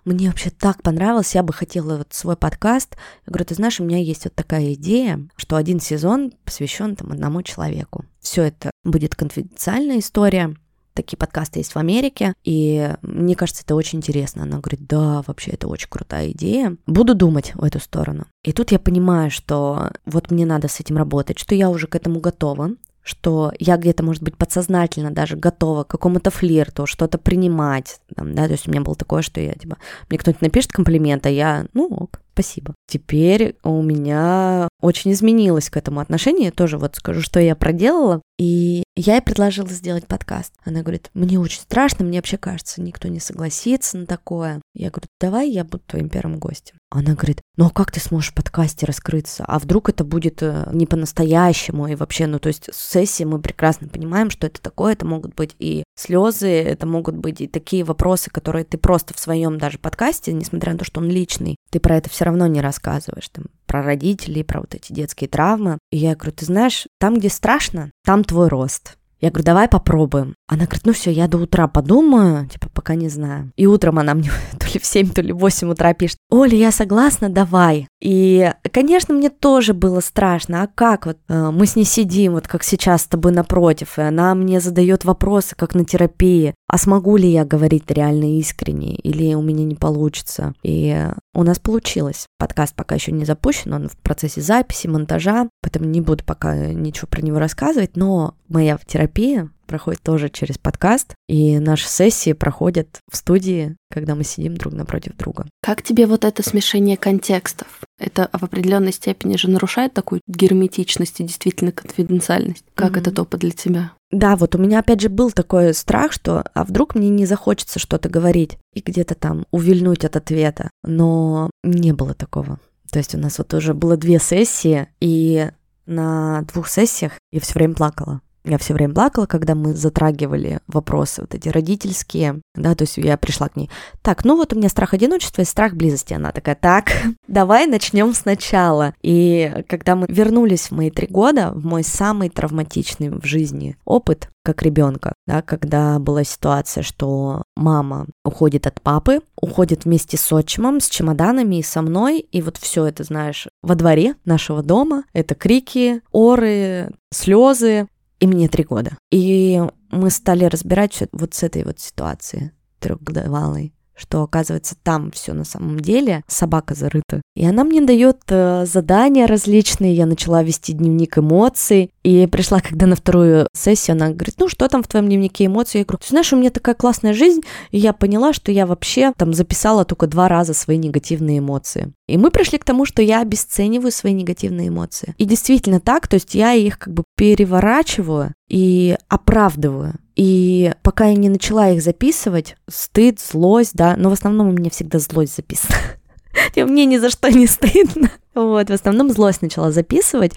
мне вообще так понравилось, я бы хотела вот свой подкаст. Я говорю, ты знаешь, у меня есть вот такая идея, что один сезон посвящен там одному человеку. Все это будет конфиденциальная история, такие подкасты есть в Америке, и мне кажется, это очень интересно. Она говорит, да, вообще это очень крутая идея. Буду думать в эту сторону. И тут я понимаю, что вот мне надо с этим работать, что я уже к этому готова, что я где-то, может быть, подсознательно даже готова к какому-то флирту, что-то принимать, там, да, то есть у меня было такое, что я, типа, мне кто-нибудь напишет комплимент, а я, ну ок, спасибо. Теперь у меня очень изменилось к этому отношение. Я тоже вот скажу, что я проделала. И я ей предложила сделать подкаст. Она говорит, мне очень страшно, мне вообще кажется, никто не согласится на такое. Я говорю, давай я буду твоим первым гостем. Она говорит, ну а как ты сможешь в подкасте раскрыться? А вдруг это будет э, не по-настоящему? И вообще, ну то есть сессии мы прекрасно понимаем, что это такое. Это могут быть и слезы, это могут быть и такие вопросы, которые ты просто в своем даже подкасте, несмотря на то, что он личный, ты про это все равно не рассказываешь. Там, про родителей, про вот эти детские травмы. И я говорю, ты знаешь, там, где страшно, там твой рост. Я говорю, давай попробуем. Она говорит, ну все, я до утра подумаю, типа, пока не знаю. И утром она мне то ли в 7, то ли в 8 утра пишет, Оля, я согласна, давай. И, конечно, мне тоже было страшно, а как вот э, мы с ней сидим, вот как сейчас с тобой напротив, и она мне задает вопросы, как на терапии, а смогу ли я говорить реально искренне, или у меня не получится. И у нас получилось. Подкаст пока еще не запущен, он в процессе записи, монтажа, поэтому не буду пока ничего про него рассказывать, но моя терапия проходит тоже через подкаст, и наши сессии проходят в студии, когда мы сидим друг напротив друга. Как тебе вот это смешение контекстов? Это в определенной степени же нарушает такую герметичность и действительно конфиденциальность. Как mm-hmm. этот опыт для тебя? Да, вот у меня опять же был такой страх, что а вдруг мне не захочется что-то говорить и где-то там увильнуть от ответа, но не было такого. То есть у нас вот уже было две сессии, и на двух сессиях я все время плакала. Я все время плакала, когда мы затрагивали вопросы вот эти родительские, да, то есть я пришла к ней. Так, ну вот у меня страх одиночества и страх близости. Она такая, так, давай начнем сначала. И когда мы вернулись в мои три года, в мой самый травматичный в жизни опыт, как ребенка, да, когда была ситуация, что мама уходит от папы, уходит вместе с отчимом, с чемоданами и со мной, и вот все это, знаешь, во дворе нашего дома, это крики, оры, слезы, и мне три года. И мы стали разбирать вот с этой вот ситуации трехгодовалой что оказывается там все на самом деле собака зарыта. И она мне дает э, задания различные, я начала вести дневник эмоций, и пришла, когда на вторую сессию, она говорит, ну что там в твоем дневнике эмоций? Я говорю, ты знаешь, у меня такая классная жизнь, и я поняла, что я вообще там записала только два раза свои негативные эмоции. И мы пришли к тому, что я обесцениваю свои негативные эмоции. И действительно так, то есть я их как бы переворачиваю и оправдываю. И пока я не начала их записывать, стыд, злость, да, но в основном у меня всегда злость записана. Мне ни за что не стыдно. Вот, в основном злость начала записывать,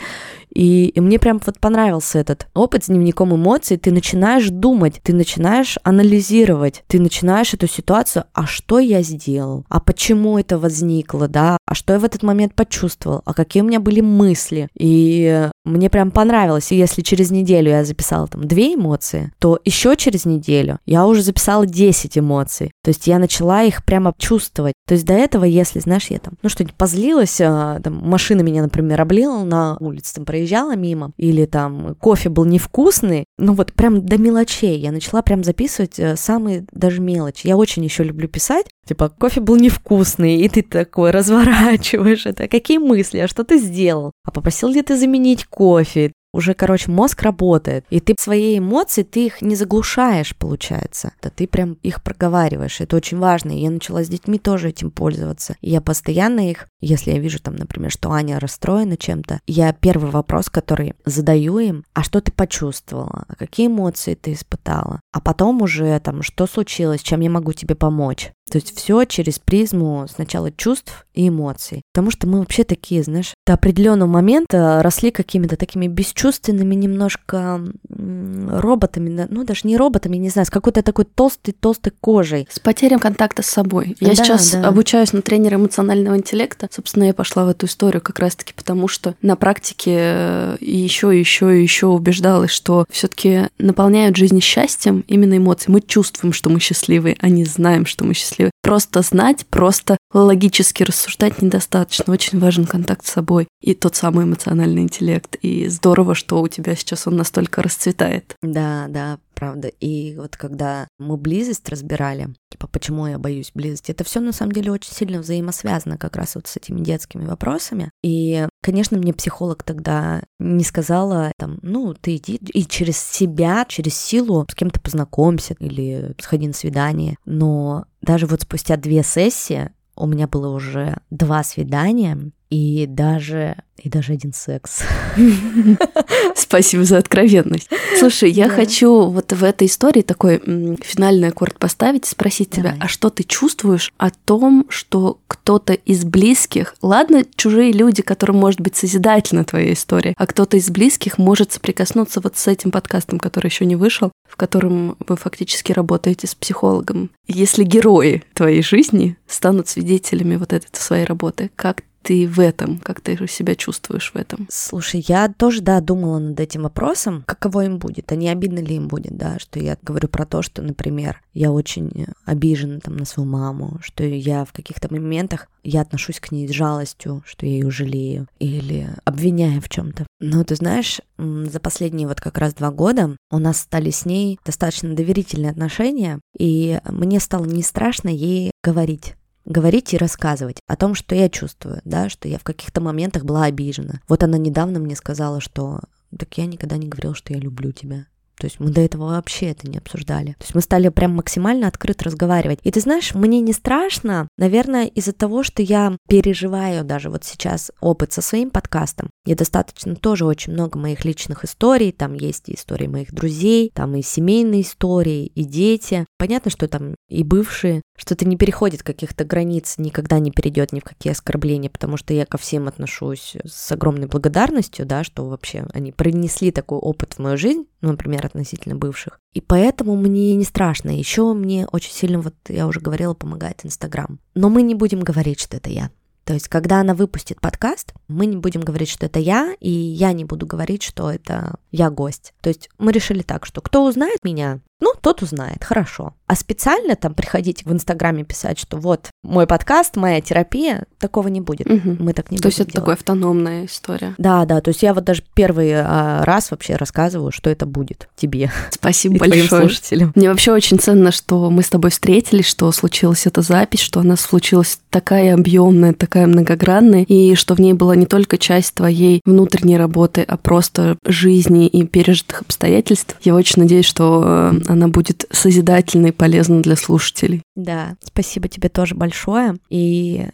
и, и мне прям вот понравился этот опыт с дневником эмоций. Ты начинаешь думать, ты начинаешь анализировать, ты начинаешь эту ситуацию, а что я сделал, а почему это возникло, да, а что я в этот момент почувствовал, а какие у меня были мысли. И мне прям понравилось. И если через неделю я записала там две эмоции, то еще через неделю я уже записала 10 эмоций. То есть я начала их прямо чувствовать. То есть до этого, если, знаешь, я там, ну что-нибудь позлилась, а, там машина меня, например, облила на улице, там проезжала мимо, или там кофе был невкусный, ну вот прям до мелочей я начала прям записывать э, самые даже мелочи. Я очень еще люблю писать, типа кофе был невкусный, и ты такой разворачиваешь это. Какие мысли, а что ты сделал? А попросил ли ты заменить кофе? Уже, короче, мозг работает, и ты свои эмоции, ты их не заглушаешь, получается. Да ты прям их проговариваешь, это очень важно. И я начала с детьми тоже этим пользоваться. И я постоянно их, если я вижу там, например, что Аня расстроена чем-то, я первый вопрос, который задаю им, а что ты почувствовала, какие эмоции ты испытала, а потом уже там, что случилось, чем я могу тебе помочь. То есть все через призму сначала чувств и эмоций. Потому что мы вообще такие, знаешь, до определенного момента росли какими-то такими бесчувственными немножко роботами, ну даже не роботами, не знаю, с какой-то такой толстой-толстой кожей. С потерей контакта с собой. Я да, сейчас да. обучаюсь на тренера эмоционального интеллекта. Собственно, я пошла в эту историю как раз-таки потому, что на практике еще, еще еще убеждалась, что все-таки наполняют жизнь счастьем именно эмоции. Мы чувствуем, что мы счастливы, а не знаем, что мы счастливы. Просто знать, просто логически рассуждать недостаточно. Очень важен контакт с собой и тот самый эмоциональный интеллект. И здорово, что у тебя сейчас он настолько расцветает. Да, да, правда. И вот когда мы близость разбирали, типа, почему я боюсь близости, это все на самом деле очень сильно взаимосвязано как раз вот с этими детскими вопросами. И, конечно, мне психолог тогда не сказала, там, ну, ты иди и через себя, через силу с кем-то познакомься или сходи на свидание. Но даже вот спустя две сессии у меня было уже два свидания, и даже и даже один секс. Спасибо за откровенность. Слушай, я хочу вот в этой истории такой финальный аккорд поставить, спросить тебя, а что ты чувствуешь о том, что кто-то из близких, ладно, чужие люди, которым может быть созидательна твоя история, а кто-то из близких может соприкоснуться вот с этим подкастом, который еще не вышел, в котором вы фактически работаете с психологом. Если герои твоей жизни станут свидетелями вот этой своей работы, как ты в этом, как ты себя чувствуешь в этом? Слушай, я тоже, да, думала над этим вопросом, каково им будет, а не обидно ли им будет, да, что я говорю про то, что, например, я очень обижена там на свою маму, что я в каких-то моментах я отношусь к ней с жалостью, что я ее жалею или обвиняю в чем-то. Но ты знаешь, за последние вот как раз два года у нас стали с ней достаточно доверительные отношения, и мне стало не страшно ей говорить говорить и рассказывать о том, что я чувствую, да, что я в каких-то моментах была обижена. Вот она недавно мне сказала, что так я никогда не говорил, что я люблю тебя. То есть мы до этого вообще это не обсуждали. То есть мы стали прям максимально открыто разговаривать. И ты знаешь, мне не страшно, наверное, из-за того, что я переживаю даже вот сейчас опыт со своим подкастом. Я достаточно тоже очень много моих личных историй. Там есть и истории моих друзей, там и семейные истории, и дети. Понятно, что там и бывшие, что это не переходит каких-то границ, никогда не перейдет ни в какие оскорбления, потому что я ко всем отношусь с огромной благодарностью, да, что вообще они принесли такой опыт в мою жизнь, ну, например, относительно бывших. И поэтому мне не страшно. Еще мне очень сильно, вот я уже говорила, помогает Инстаграм. Но мы не будем говорить, что это я. То есть, когда она выпустит подкаст, мы не будем говорить, что это я, и я не буду говорить, что это я гость. То есть, мы решили так, что кто узнает меня, ну, тот узнает, хорошо. А специально там приходить в Инстаграме писать, что вот мой подкаст, моя терапия, такого не будет. Угу. Мы так не то будем То есть это делать. такая автономная история. Да, да. То есть я вот даже первый а, раз вообще рассказываю, что это будет тебе. Спасибо большое. слушателям. Мне вообще очень ценно, что мы с тобой встретились, что случилась эта запись, что она случилась такая объемная, такая многогранная, и что в ней была не только часть твоей внутренней работы, а просто жизни и пережитых обстоятельств. Я очень надеюсь, что э, она будет созидательной и полезной для слушателей. Да, спасибо тебе тоже большое. И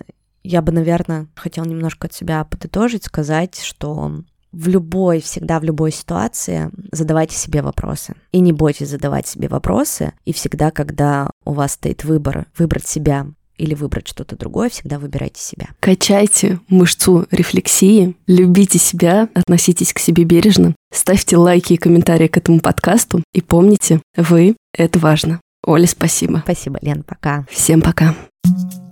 я бы, наверное, хотела немножко от себя подытожить, сказать, что в любой, всегда в любой ситуации задавайте себе вопросы. И не бойтесь задавать себе вопросы. И всегда, когда у вас стоит выбор, выбрать себя или выбрать что-то другое, всегда выбирайте себя. Качайте мышцу рефлексии, любите себя, относитесь к себе бережно, ставьте лайки и комментарии к этому подкасту и помните, вы — это важно. Оля, спасибо. Спасибо, Лен, пока. Всем пока. Пока.